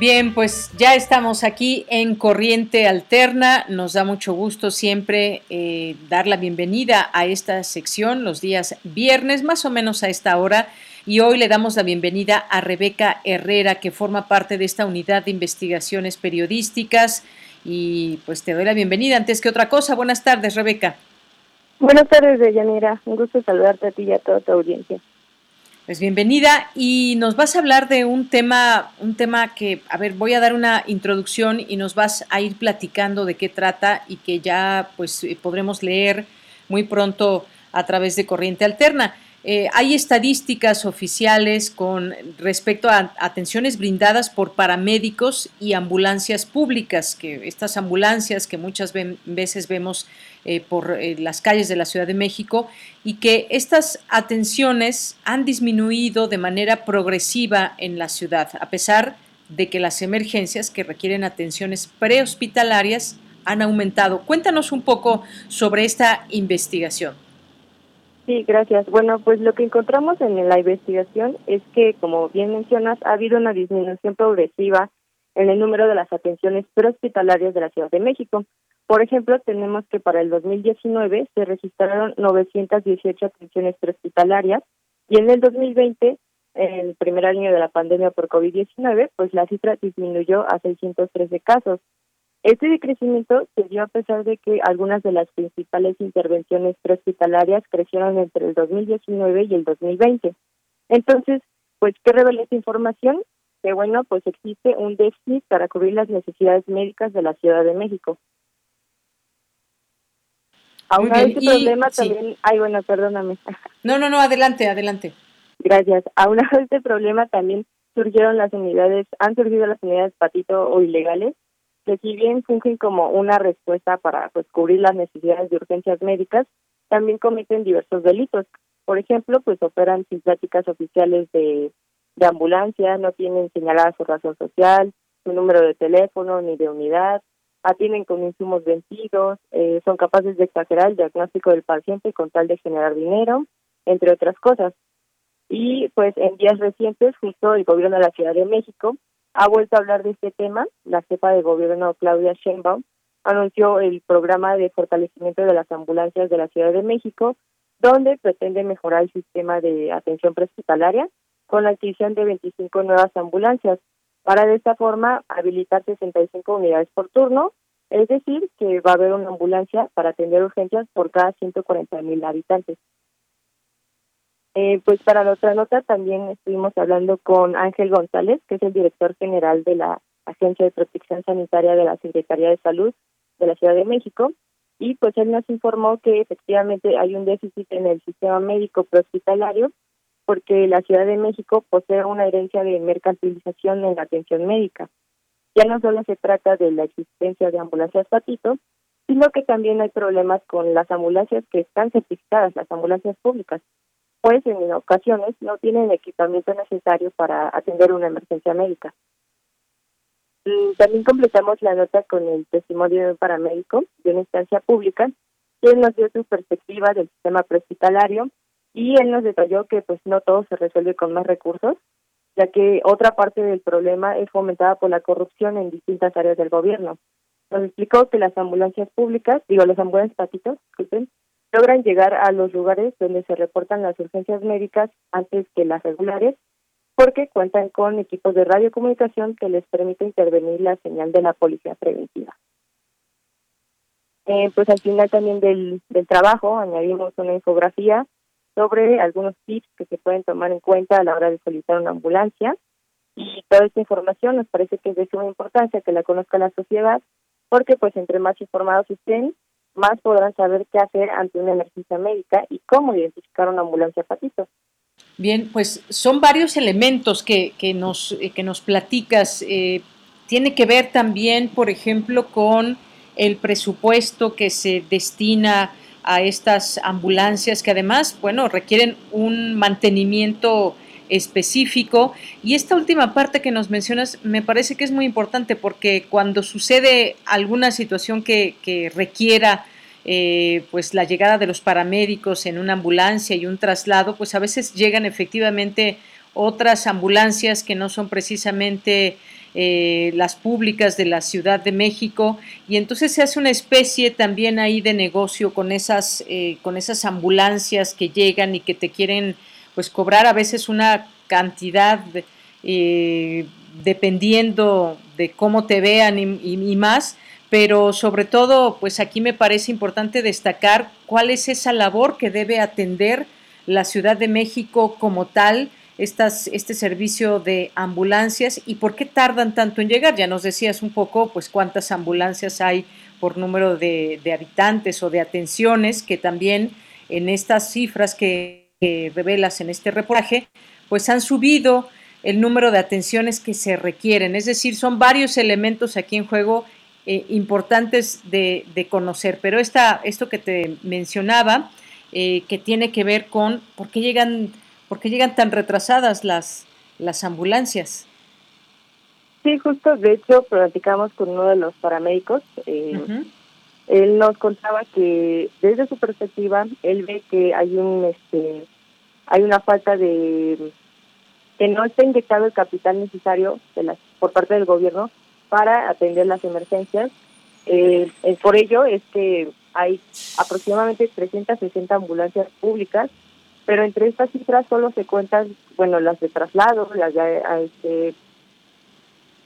Bien, pues ya estamos aquí en Corriente Alterna. Nos da mucho gusto siempre eh, dar la bienvenida a esta sección los días viernes, más o menos a esta hora. Y hoy le damos la bienvenida a Rebeca Herrera, que forma parte de esta unidad de investigaciones periodísticas. Y pues te doy la bienvenida. Antes que otra cosa, buenas tardes, Rebeca. Buenas tardes, Deyanira. Un gusto saludarte a ti y a toda tu audiencia. Pues bienvenida y nos vas a hablar de un tema, un tema que, a ver, voy a dar una introducción y nos vas a ir platicando de qué trata y que ya pues eh, podremos leer muy pronto a través de Corriente Alterna. Eh, hay estadísticas oficiales con respecto a atenciones brindadas por paramédicos y ambulancias públicas, que estas ambulancias que muchas veces vemos eh, por eh, las calles de la Ciudad de México y que estas atenciones han disminuido de manera progresiva en la ciudad, a pesar de que las emergencias que requieren atenciones prehospitalarias han aumentado. Cuéntanos un poco sobre esta investigación. Sí, gracias. Bueno, pues lo que encontramos en la investigación es que, como bien mencionas, ha habido una disminución progresiva en el número de las atenciones prehospitalarias de la Ciudad de México. Por ejemplo, tenemos que para el 2019 se registraron 918 atenciones prehospitalarias y en el 2020, en el primer año de la pandemia por COVID-19, pues la cifra disminuyó a 613 casos. Este decrecimiento se dio a pesar de que algunas de las principales intervenciones prehospitalarias crecieron entre el 2019 y el 2020. Entonces, pues, ¿qué revela esta información? Que bueno, pues existe un déficit para cubrir las necesidades médicas de la Ciudad de México. Aún este problema también, ay bueno, perdóname. No, no, no, adelante, adelante. Gracias. Aún a este problema también surgieron las unidades, han surgido las unidades patito o ilegales, que si bien fungen como una respuesta para pues, cubrir las necesidades de urgencias médicas, también cometen diversos delitos. Por ejemplo, pues operan sin pláticas oficiales de, de ambulancia, no tienen señalada su razón social, su número de teléfono ni de unidad, atienden con insumos vencidos, eh, son capaces de exagerar el diagnóstico del paciente con tal de generar dinero, entre otras cosas. Y pues en días recientes, justo el gobierno de la Ciudad de México ha vuelto a hablar de este tema. La jefa de gobierno, Claudia Sheinbaum, anunció el programa de fortalecimiento de las ambulancias de la Ciudad de México, donde pretende mejorar el sistema de atención prehospitalaria con la adquisición de 25 nuevas ambulancias, para de esta forma habilitar 65 unidades por turno, es decir, que va a haber una ambulancia para atender urgencias por cada 140 mil habitantes. Eh, pues para la otra nota también estuvimos hablando con Ángel González, que es el director general de la Agencia de Protección Sanitaria de la Secretaría de Salud de la Ciudad de México, y pues él nos informó que efectivamente hay un déficit en el sistema médico prehospitalario porque la Ciudad de México posee una herencia de mercantilización en la atención médica. Ya no solo se trata de la existencia de ambulancias patito, sino que también hay problemas con las ambulancias que están certificadas, las ambulancias públicas, pues en ocasiones no tienen equipamiento necesario para atender una emergencia médica. También completamos la nota con el testimonio de un paramédico de una instancia pública, quien nos dio su perspectiva del sistema prehospitalario y él nos detalló que pues no todo se resuelve con más recursos, ya que otra parte del problema es fomentada por la corrupción en distintas áreas del gobierno. Nos explicó que las ambulancias públicas, digo, los ambulancias patitos, disculpen, logran llegar a los lugares donde se reportan las urgencias médicas antes que las regulares, porque cuentan con equipos de radiocomunicación que les permite intervenir la señal de la policía preventiva. Eh, pues al final también del, del trabajo añadimos una infografía sobre algunos tips que se pueden tomar en cuenta a la hora de solicitar una ambulancia. Y toda esta información nos parece que es de suma importancia que la conozca la sociedad, porque pues entre más informados estén, más podrán saber qué hacer ante una emergencia médica y cómo identificar una ambulancia patito. Bien, pues son varios elementos que, que, nos, eh, que nos platicas. Eh, tiene que ver también, por ejemplo, con el presupuesto que se destina a estas ambulancias que además, bueno, requieren un mantenimiento específico. Y esta última parte que nos mencionas me parece que es muy importante porque cuando sucede alguna situación que, requiera eh, pues la llegada de los paramédicos en una ambulancia y un traslado, pues a veces llegan efectivamente otras ambulancias que no son precisamente eh, las públicas de la Ciudad de México y entonces se hace una especie también ahí de negocio con esas eh, con esas ambulancias que llegan y que te quieren pues cobrar a veces una cantidad eh, dependiendo de cómo te vean y, más pero sobre todo pues aquí me parece importante destacar cuál es esa labor que debe atender la Ciudad de México como tal estas, este servicio de ambulancias y por qué tardan tanto en llegar. Ya nos decías un poco, pues, cuántas ambulancias hay por número de, habitantes o de atenciones, que también en estas cifras que, revelas en este reportaje, pues han subido el número de atenciones que se requieren. Es decir, son varios elementos aquí en juego eh, importantes de, conocer. Pero esta, esto que te mencionaba, eh, que tiene que ver con por qué llegan ¿Por qué llegan tan retrasadas las, las ambulancias? Sí, justo, de hecho, platicamos con uno de los paramédicos. Eh, él nos contaba que desde su perspectiva, él ve que hay un, este, hay una falta de que no está inyectado el capital necesario de las, por parte del gobierno para atender las emergencias. Eh, por ello es que hay aproximadamente 360 ambulancias públicas pero entre estas cifras solo se cuentan, bueno, las de traslado, las de este,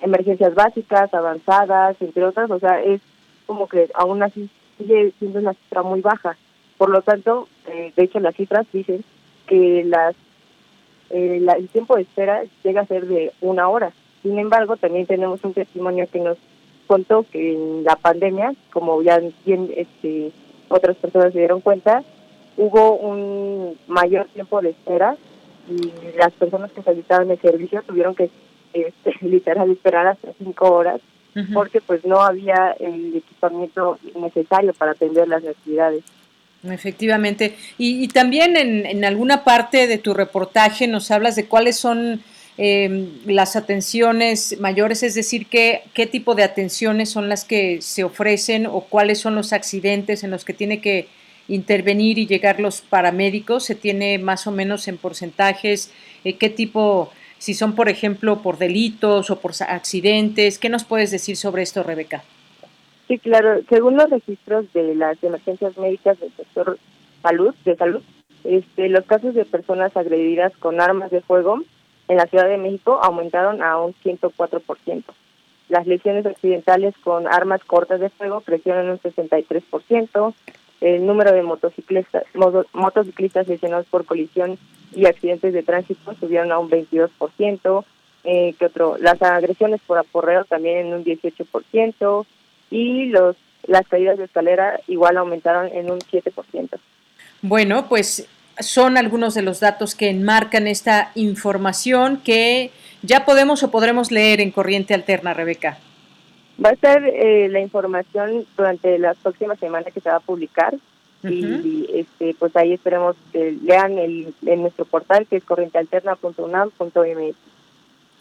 emergencias básicas, avanzadas, entre otras, o sea, es como que aún así sigue siendo una cifra muy baja. Por lo tanto, eh, de hecho las cifras dicen que las eh, el tiempo de espera llega a ser de una hora. Sin embargo, también tenemos un testimonio que nos contó que en la pandemia, como ya bien este, otras personas se dieron cuenta, hubo un mayor tiempo de espera y las personas que solicitaban el servicio tuvieron que este, literal esperar hasta cinco horas porque pues no había el equipamiento necesario para atender las necesidades. Efectivamente. Y, también en, en, alguna parte de tu reportaje nos hablas de cuáles son eh, las atenciones mayores, es decir, qué, qué tipo de atenciones son las que se ofrecen o cuáles son los accidentes en los que tiene que intervenir y llegar los paramédicos? ¿Se tiene más o menos en porcentajes eh, qué tipo, si son por ejemplo por delitos o por accidentes? ¿Qué nos puedes decir sobre esto, Rebeca? Sí, claro. Según los registros de las emergencias médicas del sector salud, de salud, este, los casos de personas agredidas con armas de fuego en la Ciudad de México aumentaron a un 104%. Las lesiones accidentales con armas cortas de fuego crecieron en un 63%. El número de motociclistas, motociclistas lesionados por colisión y accidentes de tránsito subieron a un 22%. Eh, que otro? Las agresiones por aporreo también en un 18%. Y los las caídas de escalera igual aumentaron en un 7%. Bueno, pues son algunos de los datos que enmarcan esta información que ya podemos o podremos leer en Corriente Alterna, Rebeca. Va a estar eh, la información durante las próximas semanas que se va a publicar y, este, pues ahí esperemos que lean el, en nuestro portal que es corrientealterna.unam.mx.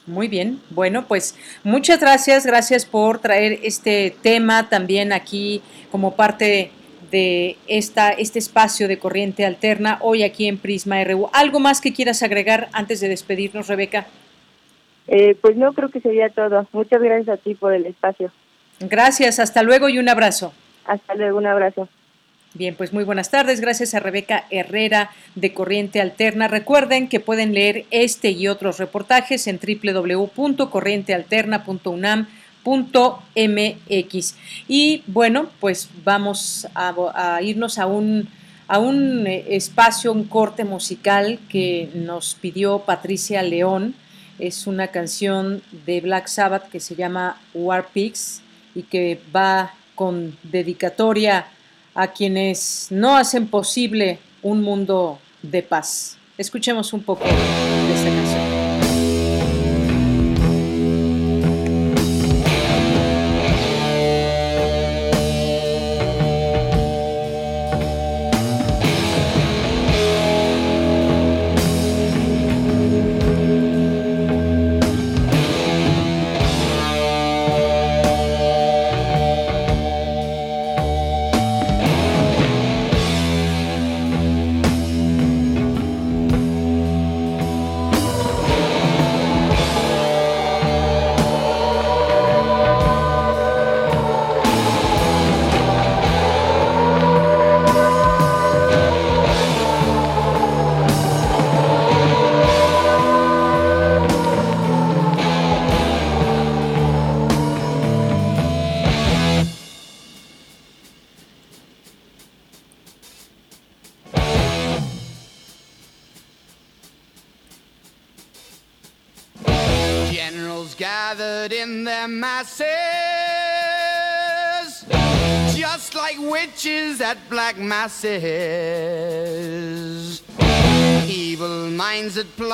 Muy bien, bueno, pues muchas gracias, gracias por traer este tema también aquí como parte de esta, este espacio de corriente alterna hoy aquí en Prisma RU. ¿Algo más que quieras agregar antes de despedirnos, Rebeca? Eh, pues no, creo que sería todo. Muchas gracias a ti por el espacio. Gracias, hasta luego y un abrazo. Hasta luego, un abrazo. Bien, pues muy buenas tardes. Gracias a Rebeca Herrera de Corriente Alterna. Recuerden que pueden leer este y otros reportajes en www.corrientealterna.unam mx Y bueno, pues vamos a, irnos a un, a un eh, espacio, un corte musical que nos pidió Patricia León. Es una canción de Black Sabbath que se llama War Pigs y que va con dedicatoria a quienes no hacen posible un mundo de paz. Escuchemos un poco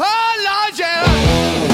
Oh, Lord, yeah.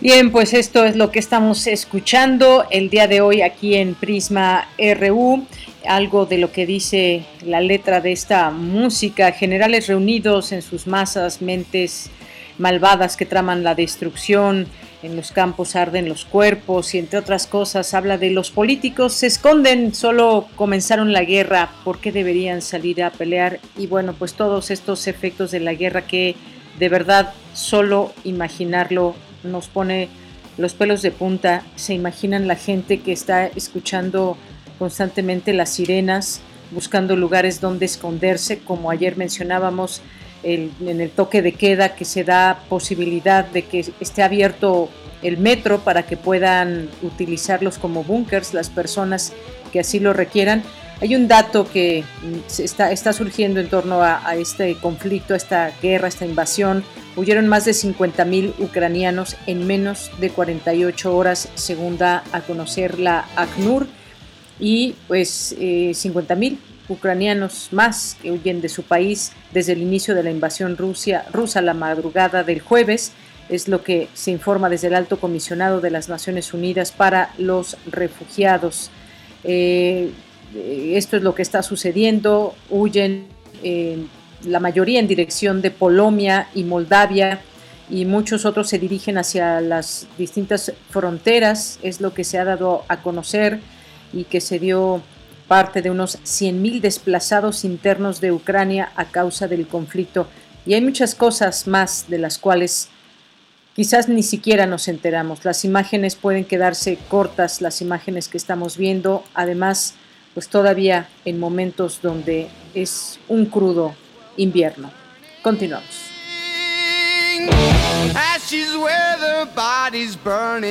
Bien, pues esto es lo que estamos escuchando el día de hoy aquí en Prisma RU algo de lo que dice la letra de esta música, generales reunidos en sus masas, mentes malvadas que traman la destrucción, en los campos arden los cuerpos y entre otras cosas habla de los políticos. Se esconden, solo comenzaron la guerra, ¿por qué deberían salir a pelear? Y bueno, pues todos estos efectos de la guerra que de verdad solo imaginarlo nos pone los pelos de punta, se imaginan la gente que está escuchando constantemente las sirenas, buscando lugares donde esconderse, como ayer mencionábamos, en el toque de queda que se da posibilidad de que esté abierto el metro para que puedan utilizarlos como búnkers las personas que así lo requieran. Hay un dato que está, está surgiendo en torno a, a, este conflicto, a esta guerra, a esta invasión. Huyeron más de 50.000 ucranianos en menos de 48 horas, según da a conocer la ACNUR, y pues eh, 50.000 ucranianos más que huyen de su país desde el inicio de la invasión Rusia, rusa la madrugada del jueves. Es lo que se informa desde el alto comisionado de las Naciones Unidas para los refugiados. Eh, esto es lo que está sucediendo. Huyen eh, la mayoría en dirección de Polonia y Moldavia y muchos otros se dirigen hacia las distintas fronteras. Es lo que se ha dado a conocer y que se dio parte de unos 100.000 desplazados internos de Ucrania a causa del conflicto. Y hay muchas cosas más de las cuales quizás ni siquiera nos enteramos. Las imágenes pueden quedarse cortas, las imágenes que estamos viendo, además, pues todavía en momentos donde es un crudo invierno. Continuamos. Ashes where the body's burning.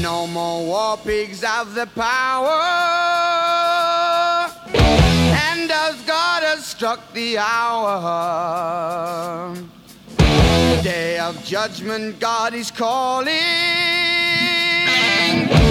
No more war pigs have the power. And as God has struck the hour, day of judgment, God is calling.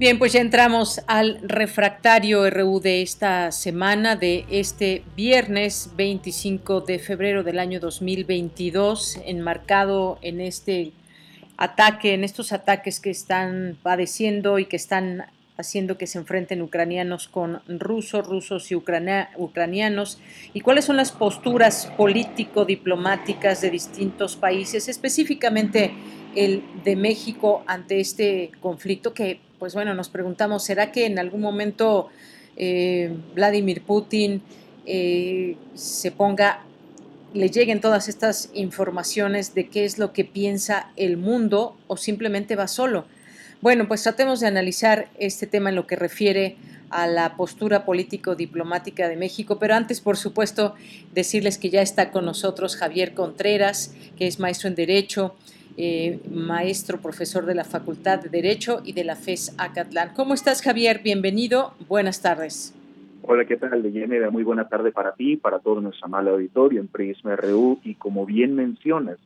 Bien, pues ya entramos al refractario RU de esta semana, de este viernes 25 de febrero del año 2022, enmarcado en este ataque, en estos ataques que están padeciendo y que están haciendo que se enfrenten ucranianos con rusos, rusos y ucranianos, y cuáles son las posturas político-diplomáticas de distintos países, específicamente el de México ante este conflicto que pues bueno, nos preguntamos, ¿será que en algún momento eh, Vladimir Putin eh, se ponga, le lleguen todas estas informaciones de qué es lo que piensa el mundo o simplemente va solo? Bueno, pues tratemos de analizar este tema en lo que refiere a la postura político-diplomática de México, pero antes, por supuesto, decirles que ya está con nosotros Javier Contreras, que es maestro en Derecho, eh, maestro, profesor de la Facultad de Derecho y de la FES Acatlán. ¿Cómo estás, Javier? Bienvenido. Buenas tardes. Hola, ¿qué tal, Deyanira? Muy buena tarde para ti, para todo nuestro amable auditorio en Prisma RU. Y como bien mencionas,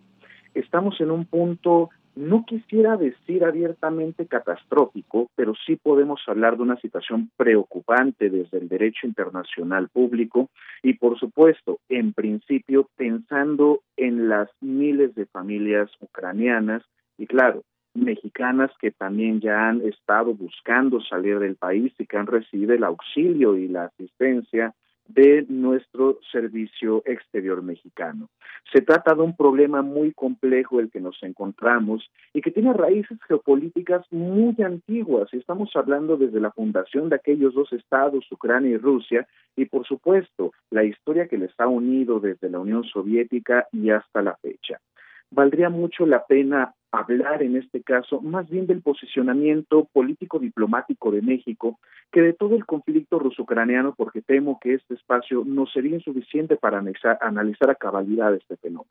estamos en un punto no quisiera decir abiertamente catastrófico, pero sí podemos hablar de una situación preocupante desde el derecho internacional público y, por supuesto, en principio pensando en las miles de familias ucranianas y, claro, mexicanas que también ya han estado buscando salir del país y que han recibido el auxilio y la asistencia de nuestro servicio exterior mexicano. Se trata de un problema muy complejo el que nos encontramos y que tiene raíces geopolíticas muy antiguas. Estamos hablando desde la fundación de aquellos dos estados, Ucrania y Rusia, y por supuesto la historia que les ha unido desde la Unión Soviética y hasta la fecha valdría mucho la pena hablar en este caso más bien del posicionamiento político diplomático de México que de todo el conflicto ruso-ucraniano porque temo que este espacio no sería insuficiente para analizar, analizar a cabalidad este fenómeno.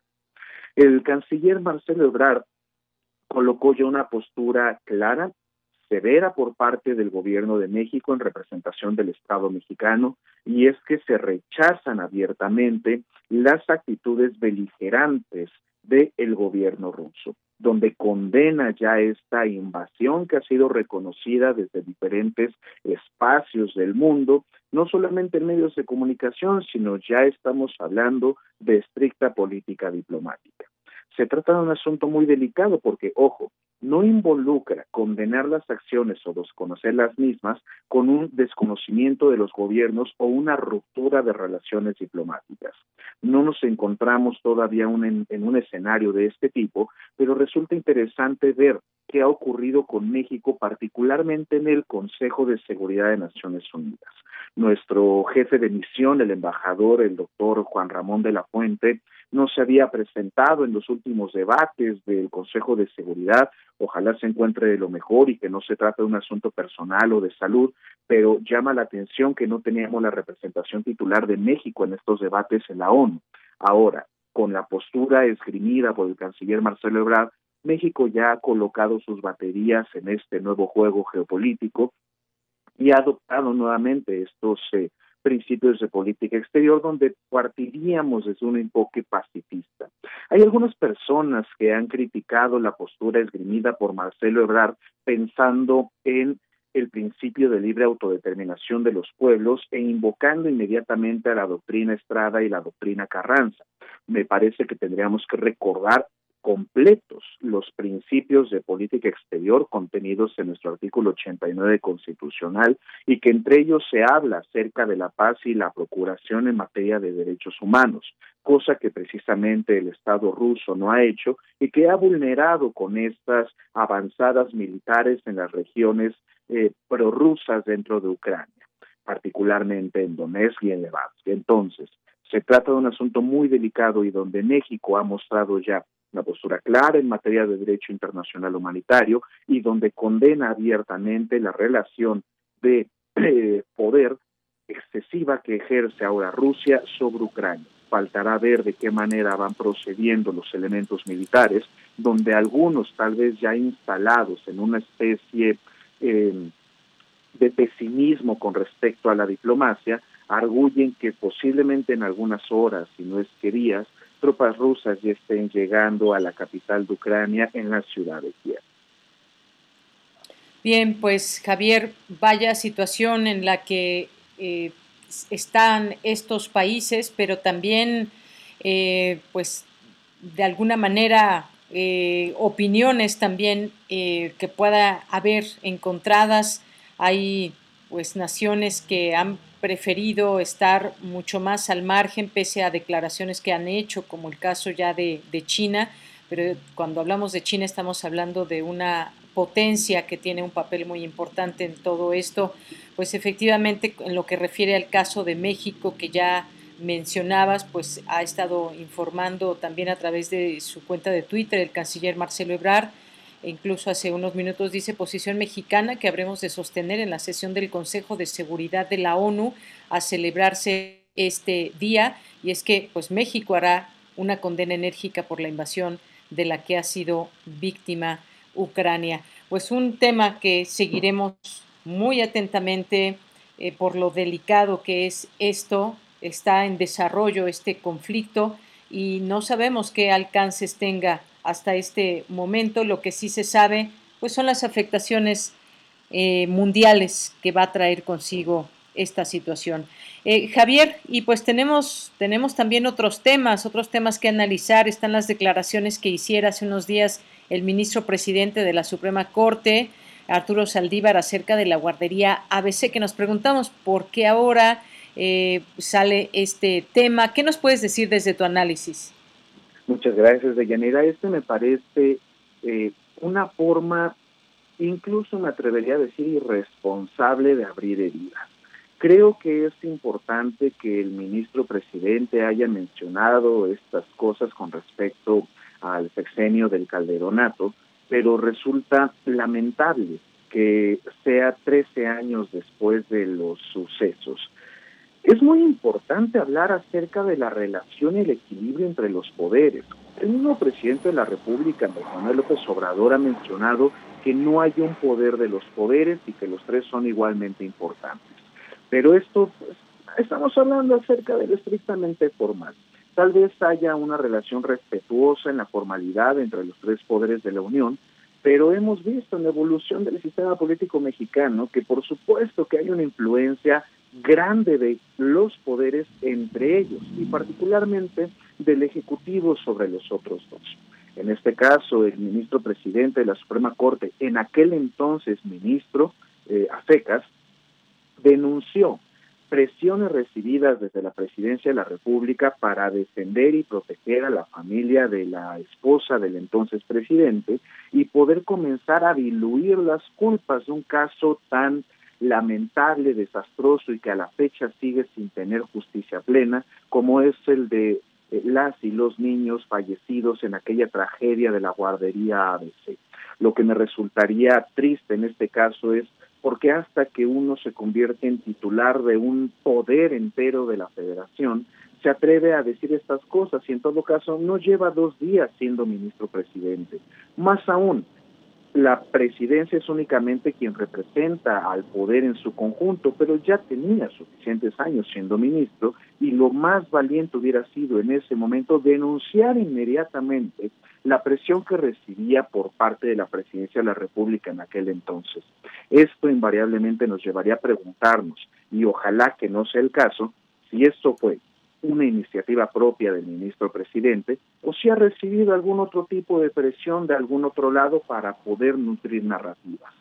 El canciller Marcelo Ebrard colocó ya una postura clara, severa por parte del gobierno de México en representación del Estado mexicano y es que se rechazan abiertamente las actitudes beligerantes del gobierno ruso, donde condena ya esta invasión que ha sido reconocida desde diferentes espacios del mundo, no solamente en medios de comunicación, sino ya estamos hablando de estricta política diplomática. Se trata de un asunto muy delicado porque, ojo, no involucra condenar las acciones o desconocer las mismas con un desconocimiento de los gobiernos o una ruptura de relaciones diplomáticas. No nos encontramos todavía en, en un escenario de este tipo, pero resulta interesante ver qué ha ocurrido con México, particularmente en el Consejo de Seguridad de Naciones Unidas. Nuestro jefe de misión, el embajador, el doctor Juan Ramón de la Fuente, no se había presentado en los últimos debates del Consejo de Seguridad. Ojalá se encuentre de lo mejor y que no se trate de un asunto personal o de salud, pero llama la atención que no teníamos la representación titular de México en estos debates en la ONU. Ahora, con la postura esgrimida por el canciller Marcelo Ebrard, México ya ha colocado sus baterías en este nuevo juego geopolítico y ha adoptado nuevamente estos eh, principios de política exterior donde partiríamos desde un enfoque pacifista. Hay algunas personas que han criticado la postura esgrimida por Marcelo Ebrard pensando en el principio de libre autodeterminación de los pueblos e invocando inmediatamente a la doctrina Estrada y la doctrina Carranza. Me parece que tendríamos que recordar completos los principios de política exterior contenidos en nuestro artículo 89 constitucional y que entre ellos se habla acerca de la paz y la procuración en materia de derechos humanos, cosa que precisamente el Estado ruso no ha hecho y que ha vulnerado con estas avanzadas militares en las regiones eh, prorrusas dentro de Ucrania, particularmente en Donetsk y en Lugansk. Entonces, se trata de un asunto muy delicado y donde México ha mostrado ya una postura clara en materia de derecho internacional humanitario y donde condena abiertamente la relación de eh, poder excesiva que ejerce ahora Rusia sobre Ucrania. Faltará ver de qué manera van procediendo los elementos militares, donde algunos tal vez ya instalados en una especie eh, de pesimismo con respecto a la diplomacia, arguyen que posiblemente en algunas horas, si no es que días, tropas rusas ya estén llegando a la capital de Ucrania en la ciudad de Kiev. Bien, pues Javier, vaya situación en la que eh, están estos países, pero también, eh, pues, de alguna manera, eh, opiniones también que pueda haber encontradas. Hay, pues, naciones que han preferido estar mucho más al margen pese a declaraciones que han hecho, como el caso ya de, China, pero cuando hablamos de China estamos hablando de una potencia que tiene un papel muy importante en todo esto, pues efectivamente en lo que refiere al caso de México que ya mencionabas, pues ha estado informando también a través de su cuenta de Twitter el canciller Marcelo Ebrard incluso hace unos minutos dice posición mexicana que habremos de sostener en la sesión del Consejo de Seguridad de la ONU a celebrarse este día y es que pues México hará una condena enérgica por la invasión de la que ha sido víctima Ucrania. Pues un tema que seguiremos muy atentamente eh, por lo delicado que es esto, está en desarrollo este conflicto y no sabemos qué alcances tenga hasta este momento. Lo que sí se sabe, pues son las afectaciones eh, mundiales que va a traer consigo esta situación. Eh, Javier, y pues tenemos, tenemos también otros temas, otros temas que analizar. Están las declaraciones que hiciera hace unos días el ministro presidente de la Suprema Corte, Arturo Saldívar, acerca de la guardería ABC, que nos preguntamos por qué ahora eh, sale este tema. ¿Qué nos puedes decir desde tu análisis? Muchas gracias, Deyanira. Este me parece eh, una forma, incluso me atrevería a decir, irresponsable de abrir heridas. Creo que es importante que el ministro presidente haya mencionado estas cosas con respecto al sexenio del calderonato, pero resulta lamentable que sea 13 años después de los sucesos. Es muy importante hablar acerca de la relación y el equilibrio entre los poderes. El mismo presidente de la República, Manuel López Obrador, ha mencionado que no hay un poder de los poderes y que los tres son igualmente importantes. Pero esto, pues, estamos hablando acerca de lo estrictamente formal. Tal vez haya una relación respetuosa en la formalidad entre los tres poderes de la Unión, pero hemos visto en la evolución del sistema político mexicano que por supuesto que hay una influencia grande de los poderes entre ellos y particularmente del Ejecutivo sobre los otros dos. En este caso, el ministro presidente de la Suprema Corte, en aquel entonces ministro eh, Afecas, denunció presiones recibidas desde la presidencia de la República para defender y proteger a la familia de la esposa del entonces presidente y poder comenzar a diluir las culpas de un caso tan lamentable, desastroso y que a la fecha sigue sin tener justicia plena, como es el de eh, las y los niños fallecidos en aquella tragedia de la guardería ABC. Lo que me resultaría triste en este caso es porque hasta que uno se convierte en titular de un poder entero de la federación, se atreve a decir estas cosas y en todo caso no lleva dos días siendo ministro presidente. Más aún, la presidencia es únicamente quien representa al poder en su conjunto, pero ya tenía suficientes años siendo ministro y lo más valiente hubiera sido en ese momento denunciar inmediatamente la presión que recibía por parte de la presidencia de la República en aquel entonces. Esto invariablemente nos llevaría a preguntarnos, y ojalá que no sea el caso, si esto fue una iniciativa propia del ministro presidente o si ha recibido algún otro tipo de presión de algún otro lado para poder nutrir narrativas.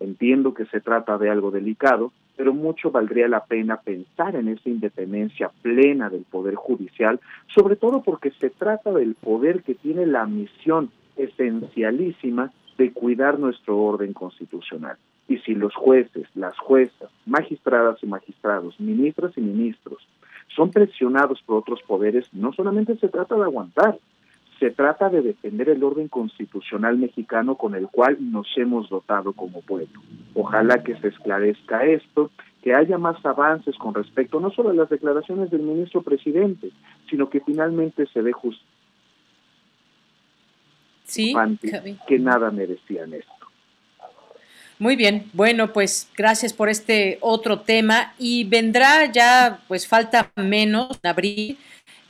Entiendo que se trata de algo delicado, pero mucho valdría la pena pensar en esa independencia plena del Poder Judicial, sobre todo porque se trata del poder que tiene la misión esencialísima de cuidar nuestro orden constitucional. Y si los jueces, las juezas, magistradas y magistrados, ministras y ministros son presionados por otros poderes, no solamente se trata de aguantar, se trata de defender el orden constitucional mexicano con el cual nos hemos dotado como pueblo. Ojalá que se esclarezca esto, que haya más avances con respecto no solo a las declaraciones del ministro presidente, sino que finalmente se dé justicia. Sí, que nada merecían esto. Muy bien, bueno, pues gracias por este otro tema y vendrá ya, pues falta menos en abril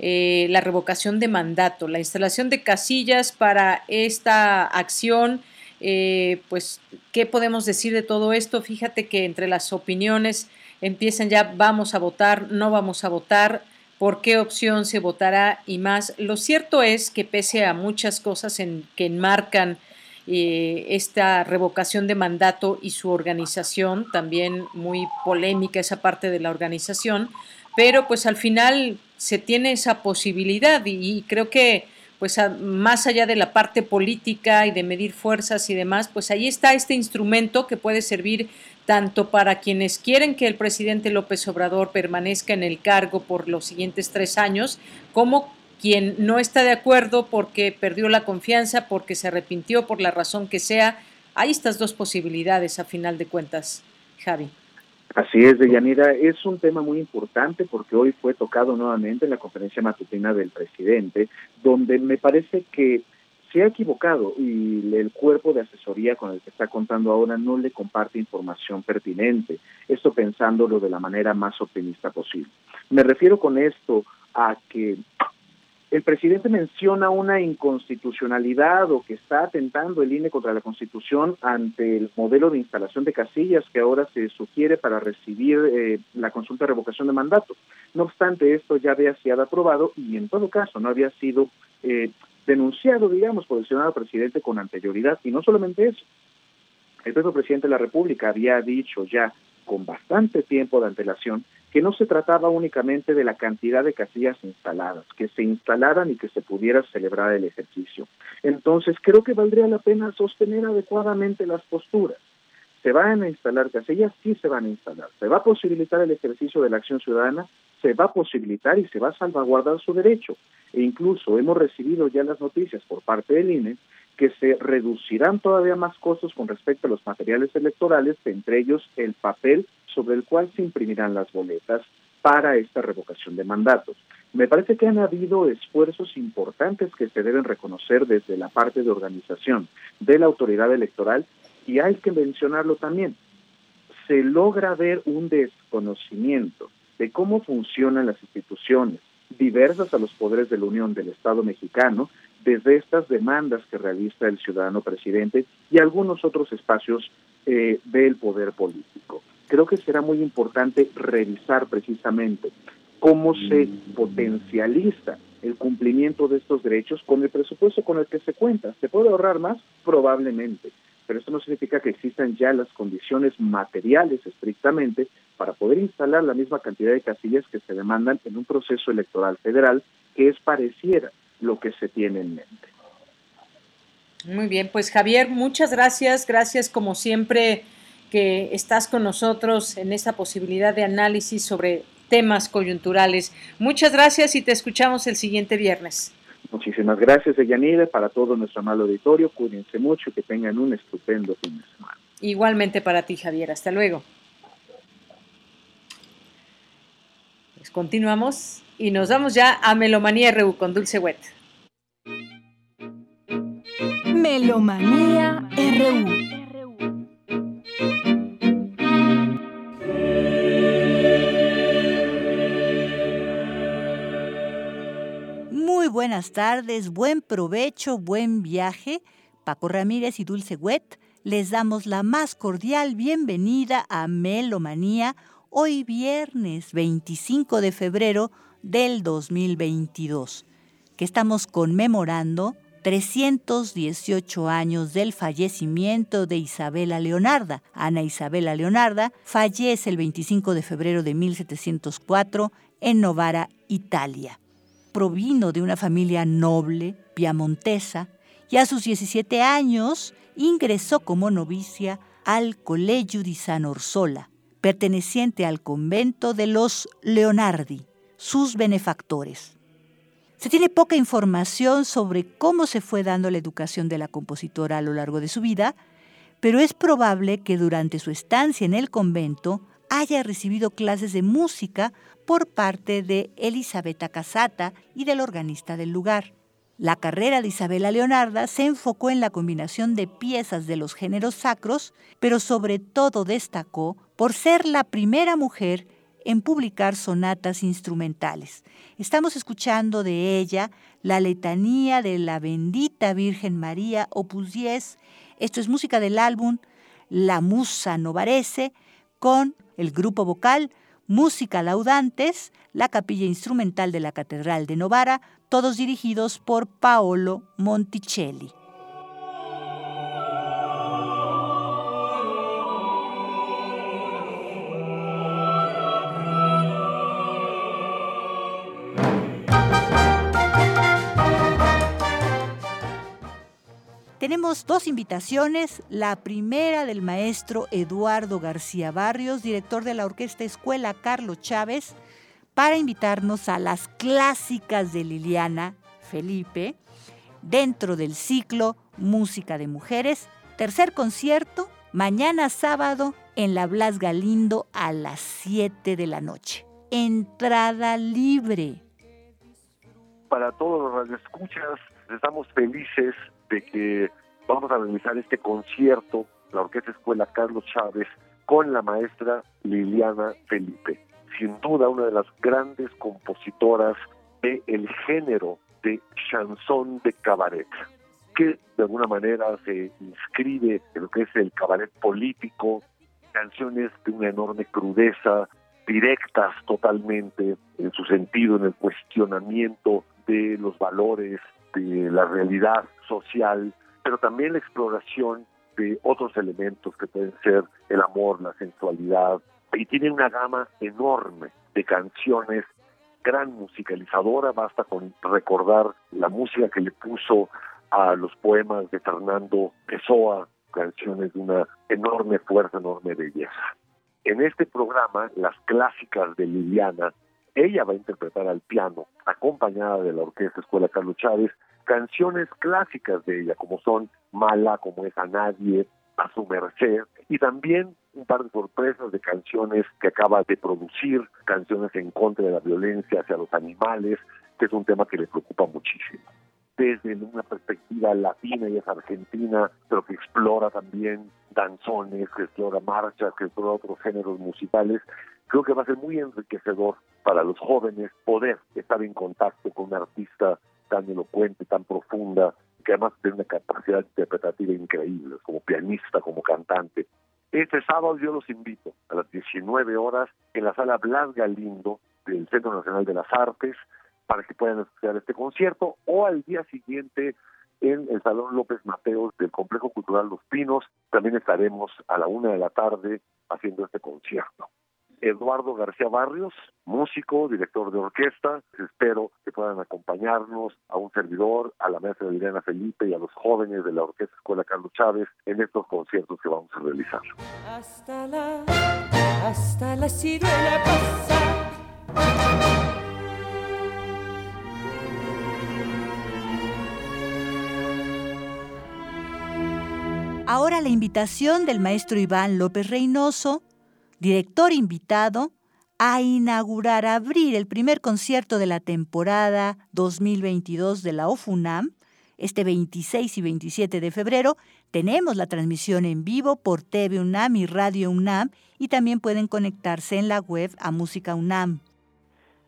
eh, la revocación de mandato, la instalación de casillas para esta acción. Eh, pues, ¿qué podemos decir de todo esto? Fíjate que entre las opiniones empiezan ya, vamos a votar, no vamos a votar, por qué opción se votará y más. Lo cierto es que pese a muchas cosas en, que enmarcan eh, esta revocación de mandato y su organización, también muy polémica esa parte de la organización, pero pues al final se tiene esa posibilidad y, creo que pues más allá de la parte política y de medir fuerzas y demás, pues ahí está este instrumento que puede servir tanto para quienes quieren que el presidente López Obrador permanezca en el cargo por los siguientes tres años, como quien no está de acuerdo porque perdió la confianza, porque se arrepintió por la razón que sea. Hay estas dos posibilidades a final de cuentas, Javi. Así es, Deyanira, es un tema muy importante porque hoy fue tocado nuevamente en la conferencia matutina del presidente, donde me parece que se ha equivocado y el cuerpo de asesoría con el que está contando ahora no le comparte información pertinente, esto pensándolo de la manera más optimista posible. Me refiero con esto a que el presidente menciona una inconstitucionalidad o que está atentando el INE contra la Constitución ante el modelo de instalación de casillas que ahora se sugiere para recibir eh, la consulta de revocación de mandato. No obstante, esto ya había sido aprobado y en todo caso no había sido eh, denunciado, digamos, por el senado presidente con anterioridad. Y no solamente eso, el propio presidente de la República había dicho ya con bastante tiempo de antelación que no se trataba únicamente de la cantidad de casillas instaladas, que se instalaran y que se pudiera celebrar el ejercicio. Entonces, creo que valdría la pena sostener adecuadamente las posturas. ¿Se van a instalar casillas? Sí se van a instalar. ¿Se va a posibilitar el ejercicio de la acción ciudadana? Se va a posibilitar y se va a salvaguardar su derecho. E incluso hemos recibido ya las noticias por parte del INE que se reducirán todavía más costos con respecto a los materiales electorales, entre ellos el papel sobre el cual se imprimirán las boletas para esta revocación de mandatos. Me parece que han habido esfuerzos importantes que se deben reconocer desde la parte de organización de la autoridad electoral y hay que mencionarlo también. Se logra ver un desconocimiento de cómo funcionan las instituciones diversas a los poderes de la Unión del Estado mexicano desde estas demandas que realiza el ciudadano presidente y algunos otros espacios eh, del poder político. Creo que será muy importante revisar precisamente cómo se potencializa el cumplimiento de estos derechos con el presupuesto con el que se cuenta. ¿Se puede ahorrar más? Probablemente, pero esto no significa que existan ya las condiciones materiales estrictamente para poder instalar la misma cantidad de casillas que se demandan en un proceso electoral federal que es pareciera lo que se tiene en mente. Muy bien, pues Javier, muchas gracias, gracias como siempre que estás con nosotros en esta posibilidad de análisis sobre temas coyunturales. Muchas gracias y te escuchamos el siguiente viernes. Muchísimas gracias, Eyanide, para todo nuestro amable auditorio. Cuídense mucho y que tengan un estupendo fin de semana. Igualmente para ti, Javier. Hasta luego. Pues continuamos y nos vamos ya a Melomanía RU con Dulce Wet. Melomanía RU. Muy buenas tardes, buen provecho, buen viaje. Paco Ramírez y Dulce Wet les damos la más cordial bienvenida a Melomanía hoy viernes 25 de febrero del 2022, que estamos conmemorando 318 años del fallecimiento de Isabela Leonarda. Ana Isabela Leonarda fallece el 25 de febrero de 1704 en Novara, Italia. Provino de una familia noble, piamontesa, y a sus 17 años ingresó como novicia al Colegio di San Orsola, perteneciente al convento de los Leonardi, sus benefactores. Se tiene poca información sobre cómo se fue dando la educación de la compositora a lo largo de su vida, pero es probable que durante su estancia en el convento haya recibido clases de música por parte de Elisabetta Casata y del organista del lugar. La carrera de Isabela Leonarda se enfocó en la combinación de piezas de los géneros sacros, pero sobre todo destacó por ser la primera mujer en publicar sonatas instrumentales. Estamos escuchando de ella la letanía de la bendita Virgen María, opus 10. Esto es música del álbum La Musa Novarese con el grupo vocal Música Laudantes, la capilla instrumental de la Catedral de Novara, todos dirigidos por Paolo Monticelli. Tenemos dos invitaciones. La primera del maestro Eduardo García Barrios, director de la Orquesta Escuela Carlos Chávez, para invitarnos a las clásicas de Liliana Felipe dentro del ciclo Música de Mujeres. Tercer concierto, mañana sábado en la Blas Galindo a las 7 de la noche. Entrada libre. Para todos los radioescuchas, estamos felices de que vamos a realizar este concierto, la Orquesta Escuela Carlos Chávez, con la maestra Liliana Felipe. Sin duda, una de las grandes compositoras del género de chanson de cabaret, que de alguna manera se inscribe en lo que es el cabaret político, canciones de una enorme crudeza, directas totalmente en su sentido, en el cuestionamiento de los valores, de la realidad social, pero también la exploración de otros elementos que pueden ser el amor, la sensualidad, y tiene una gama enorme de canciones, gran musicalizadora, basta con recordar la música que le puso a los poemas de Fernando Pessoa, canciones de una enorme fuerza, enorme belleza. En este programa, las clásicas de Liliana, ella va a interpretar al piano, acompañada de la Orquesta Escuela Carlos Chávez, canciones clásicas de ella, como son Mala, como es A Nadie, A Su Merced, y también un par de sorpresas de canciones que acaba de producir, canciones en contra de la violencia hacia los animales, que es un tema que le preocupa muchísimo. Desde una perspectiva latina y es argentina, pero que explora también danzones, que explora marchas, que explora otros géneros musicales, creo que va a ser muy enriquecedor para los jóvenes poder estar en contacto con un artista tan elocuente, tan profunda, que además tiene una capacidad interpretativa increíble, como pianista, como cantante. Este sábado yo los invito a las 19 horas en la sala Blas Galindo del Centro Nacional de las Artes para que puedan escuchar este concierto o al día siguiente en el Salón López Mateos del Complejo Cultural Los Pinos. También estaremos a la una de la tarde haciendo este concierto. Eduardo García Barrios, músico, director de orquesta. Espero que puedan acompañarnos a un servidor, a la maestra Liliana Felipe y a los jóvenes de la Orquesta Escuela Carlos Chávez en estos conciertos que vamos a realizar. Hasta la, hasta la ciruela pasa. Ahora la invitación del maestro Iván López Reynoso director invitado, a inaugurar, abrir el primer concierto de la temporada 2022 de la OFUNAM, este 26 y 27 de febrero. Tenemos la transmisión en vivo por TV UNAM y Radio UNAM y también pueden conectarse en la web a Música UNAM.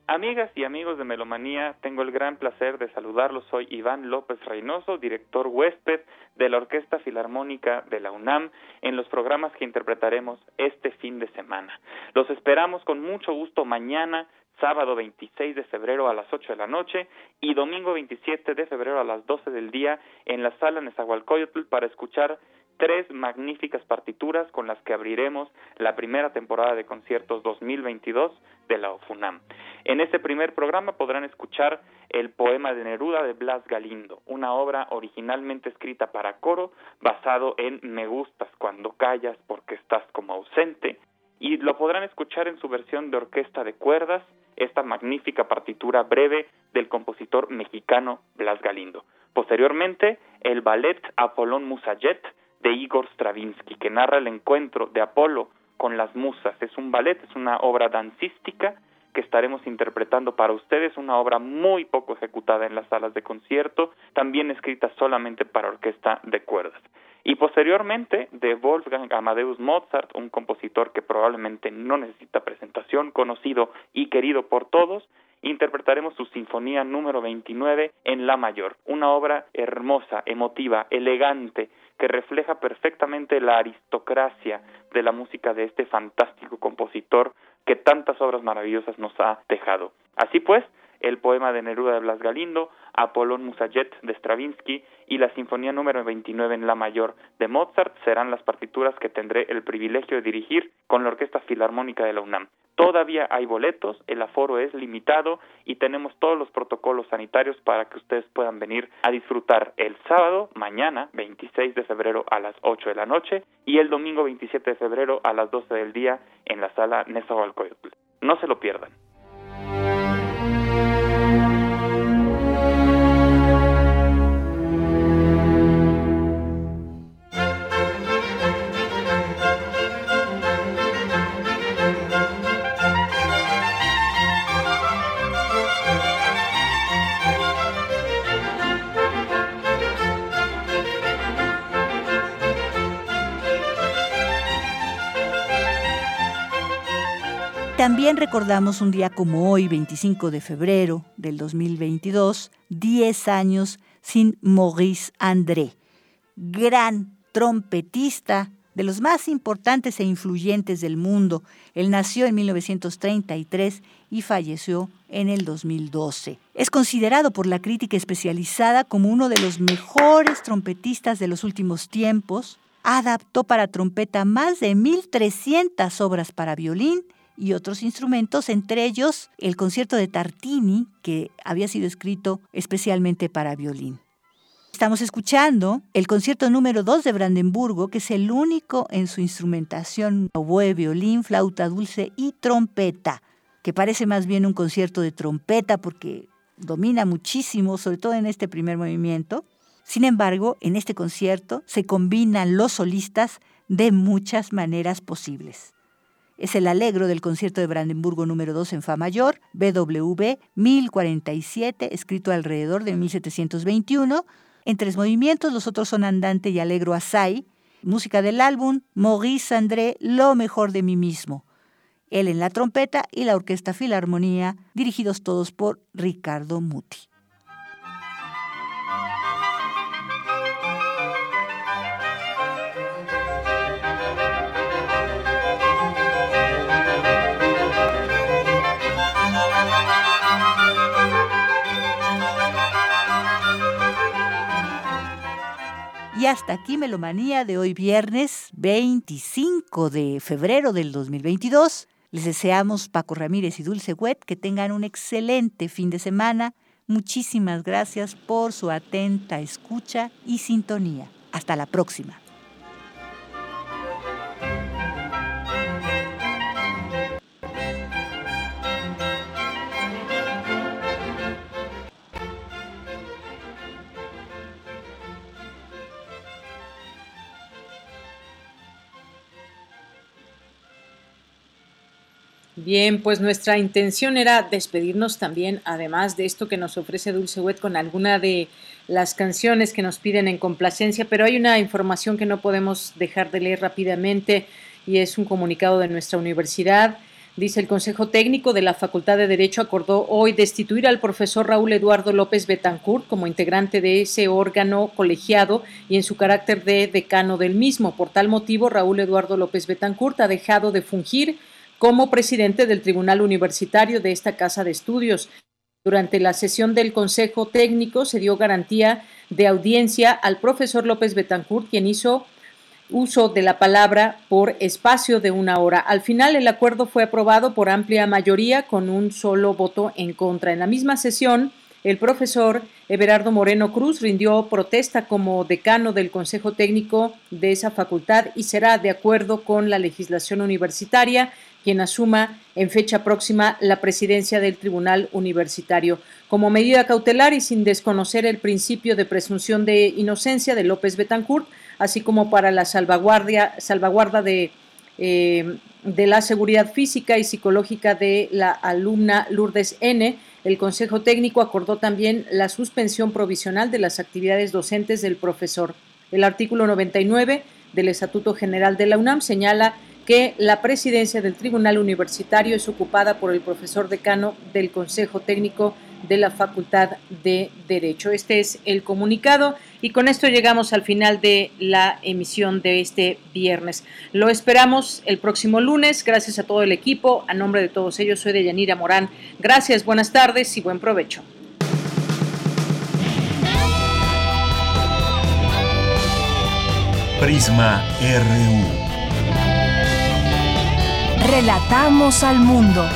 Amigas y amigos de Melomanía, tengo el gran placer de saludarlos. Soy Iván López Reynoso, director huésped de la Orquesta Filarmónica de la UNAM en los programas que interpretaremos este fin de semana. Los esperamos con mucho gusto mañana, sábado 26 de febrero a las 8 de la noche y domingo 27 de febrero a las 12 del día en la sala Nezahualcóyotl para escuchar tres magníficas partituras con las que abriremos la primera temporada de conciertos 2022 de la OFUNAM. En este primer programa podrán escuchar el poema de Neruda de Blas Galindo, una obra originalmente escrita para coro basado en Me gustas cuando callas porque estás como ausente, y lo podrán escuchar en su versión de orquesta de cuerdas, esta magnífica partitura breve del compositor mexicano Blas Galindo. Posteriormente, el ballet Apolón Musayet de Igor Stravinsky, que narra el encuentro de Apolo con las musas. Es un ballet, es una obra dancística que estaremos interpretando para ustedes, una obra muy poco ejecutada en las salas de concierto, también escrita solamente para orquesta de cuerdas. Y posteriormente, de Wolfgang Amadeus Mozart, un compositor que probablemente no necesita presentación, conocido y querido por todos, interpretaremos su Sinfonía número 29 en La Mayor, una obra hermosa, emotiva, elegante, que refleja perfectamente la aristocracia de la música de este fantástico compositor que tantas obras maravillosas nos ha dejado. Así pues, el poema de Neruda de Blas Galindo, Apolón Musayet de Stravinsky y la Sinfonía número 29 en La Mayor de Mozart serán las partituras que tendré el privilegio de dirigir con la Orquesta Filarmónica de la UNAM. Todavía hay boletos, el aforo es limitado y tenemos todos los protocolos sanitarios para que ustedes puedan venir a disfrutar el sábado, mañana, 26 de febrero a las 8 de la noche y el domingo 27 de febrero a las 12 del día en la sala Nezahualcóyotl. No se lo pierdan. También recordamos un día como hoy, 25 de febrero del 2022, 10 años sin Maurice André, gran trompetista de los más importantes e influyentes del mundo. Él nació en 1933 y falleció en el 2012. Es considerado por la crítica especializada como uno de los mejores trompetistas de los últimos tiempos. Adaptó para trompeta más de 1.300 obras para violín y otros instrumentos, entre ellos el concierto de Tartini, que había sido escrito especialmente para violín. Estamos escuchando el concierto número 2 de Brandenburgo, que es el único en su instrumentación oboe, violín, flauta dulce y trompeta, que parece más bien un concierto de trompeta porque domina muchísimo, sobre todo en este primer movimiento. Sin embargo, en este concierto se combinan los solistas de muchas maneras posibles. Es el alegro del concierto de Brandenburgo número 2 en Fa mayor, BWV 1047, escrito alrededor de 1721, en tres movimientos, los otros son Andante y Alegro Asai. Música del álbum, Maurice André, Lo mejor de mí mismo. Él en la trompeta y la Orquesta Filarmonía, dirigidos todos por Ricardo Muti. Hasta aquí Melomanía de hoy viernes 25 de febrero del 2022. Les deseamos Paco Ramírez y Dulce Wet que tengan un excelente fin de semana. Muchísimas gracias por su atenta escucha y sintonía. Hasta la próxima. Bien, pues nuestra intención era despedirnos también, además de esto que nos ofrece Dulce Wet, con alguna de las canciones que nos piden en complacencia, pero hay una información que no podemos dejar de leer rápidamente y es un comunicado de nuestra universidad. Dice el Consejo Técnico de la Facultad de Derecho acordó hoy destituir al profesor Raúl Eduardo López Betancourt como integrante de ese órgano colegiado y en su carácter de decano del mismo. Por tal motivo, Raúl Eduardo López Betancourt ha dejado de fungir como presidente del Tribunal Universitario de esta Casa de Estudios. Durante la sesión del Consejo Técnico se dio garantía de audiencia al profesor López Betancourt, quien hizo uso de la palabra por espacio de una hora. Al final, el acuerdo fue aprobado por amplia mayoría con un solo voto en contra. En la misma sesión, el profesor Everardo Moreno Cruz rindió protesta como decano del Consejo Técnico de esa facultad y será de acuerdo con la legislación universitaria quien asuma en fecha próxima la presidencia del Tribunal Universitario. Como medida cautelar y sin desconocer el principio de presunción de inocencia de López Betancourt, así como para la salvaguardia, salvaguarda de, eh, de la seguridad física y psicológica de la alumna Lourdes N., el Consejo Técnico acordó también la suspensión provisional de las actividades docentes del profesor. El artículo 99 del Estatuto General de la UNAM señala que la presidencia del Tribunal Universitario es ocupada por el profesor decano del Consejo Técnico de la Facultad de Derecho. Este es el comunicado y con esto llegamos al final de la emisión de este viernes. Lo esperamos el próximo lunes. Gracias a todo el equipo. A nombre de todos ellos, soy de Yanira Morán. Gracias, buenas tardes y buen provecho. Prisma RU. Relatamos al mundo.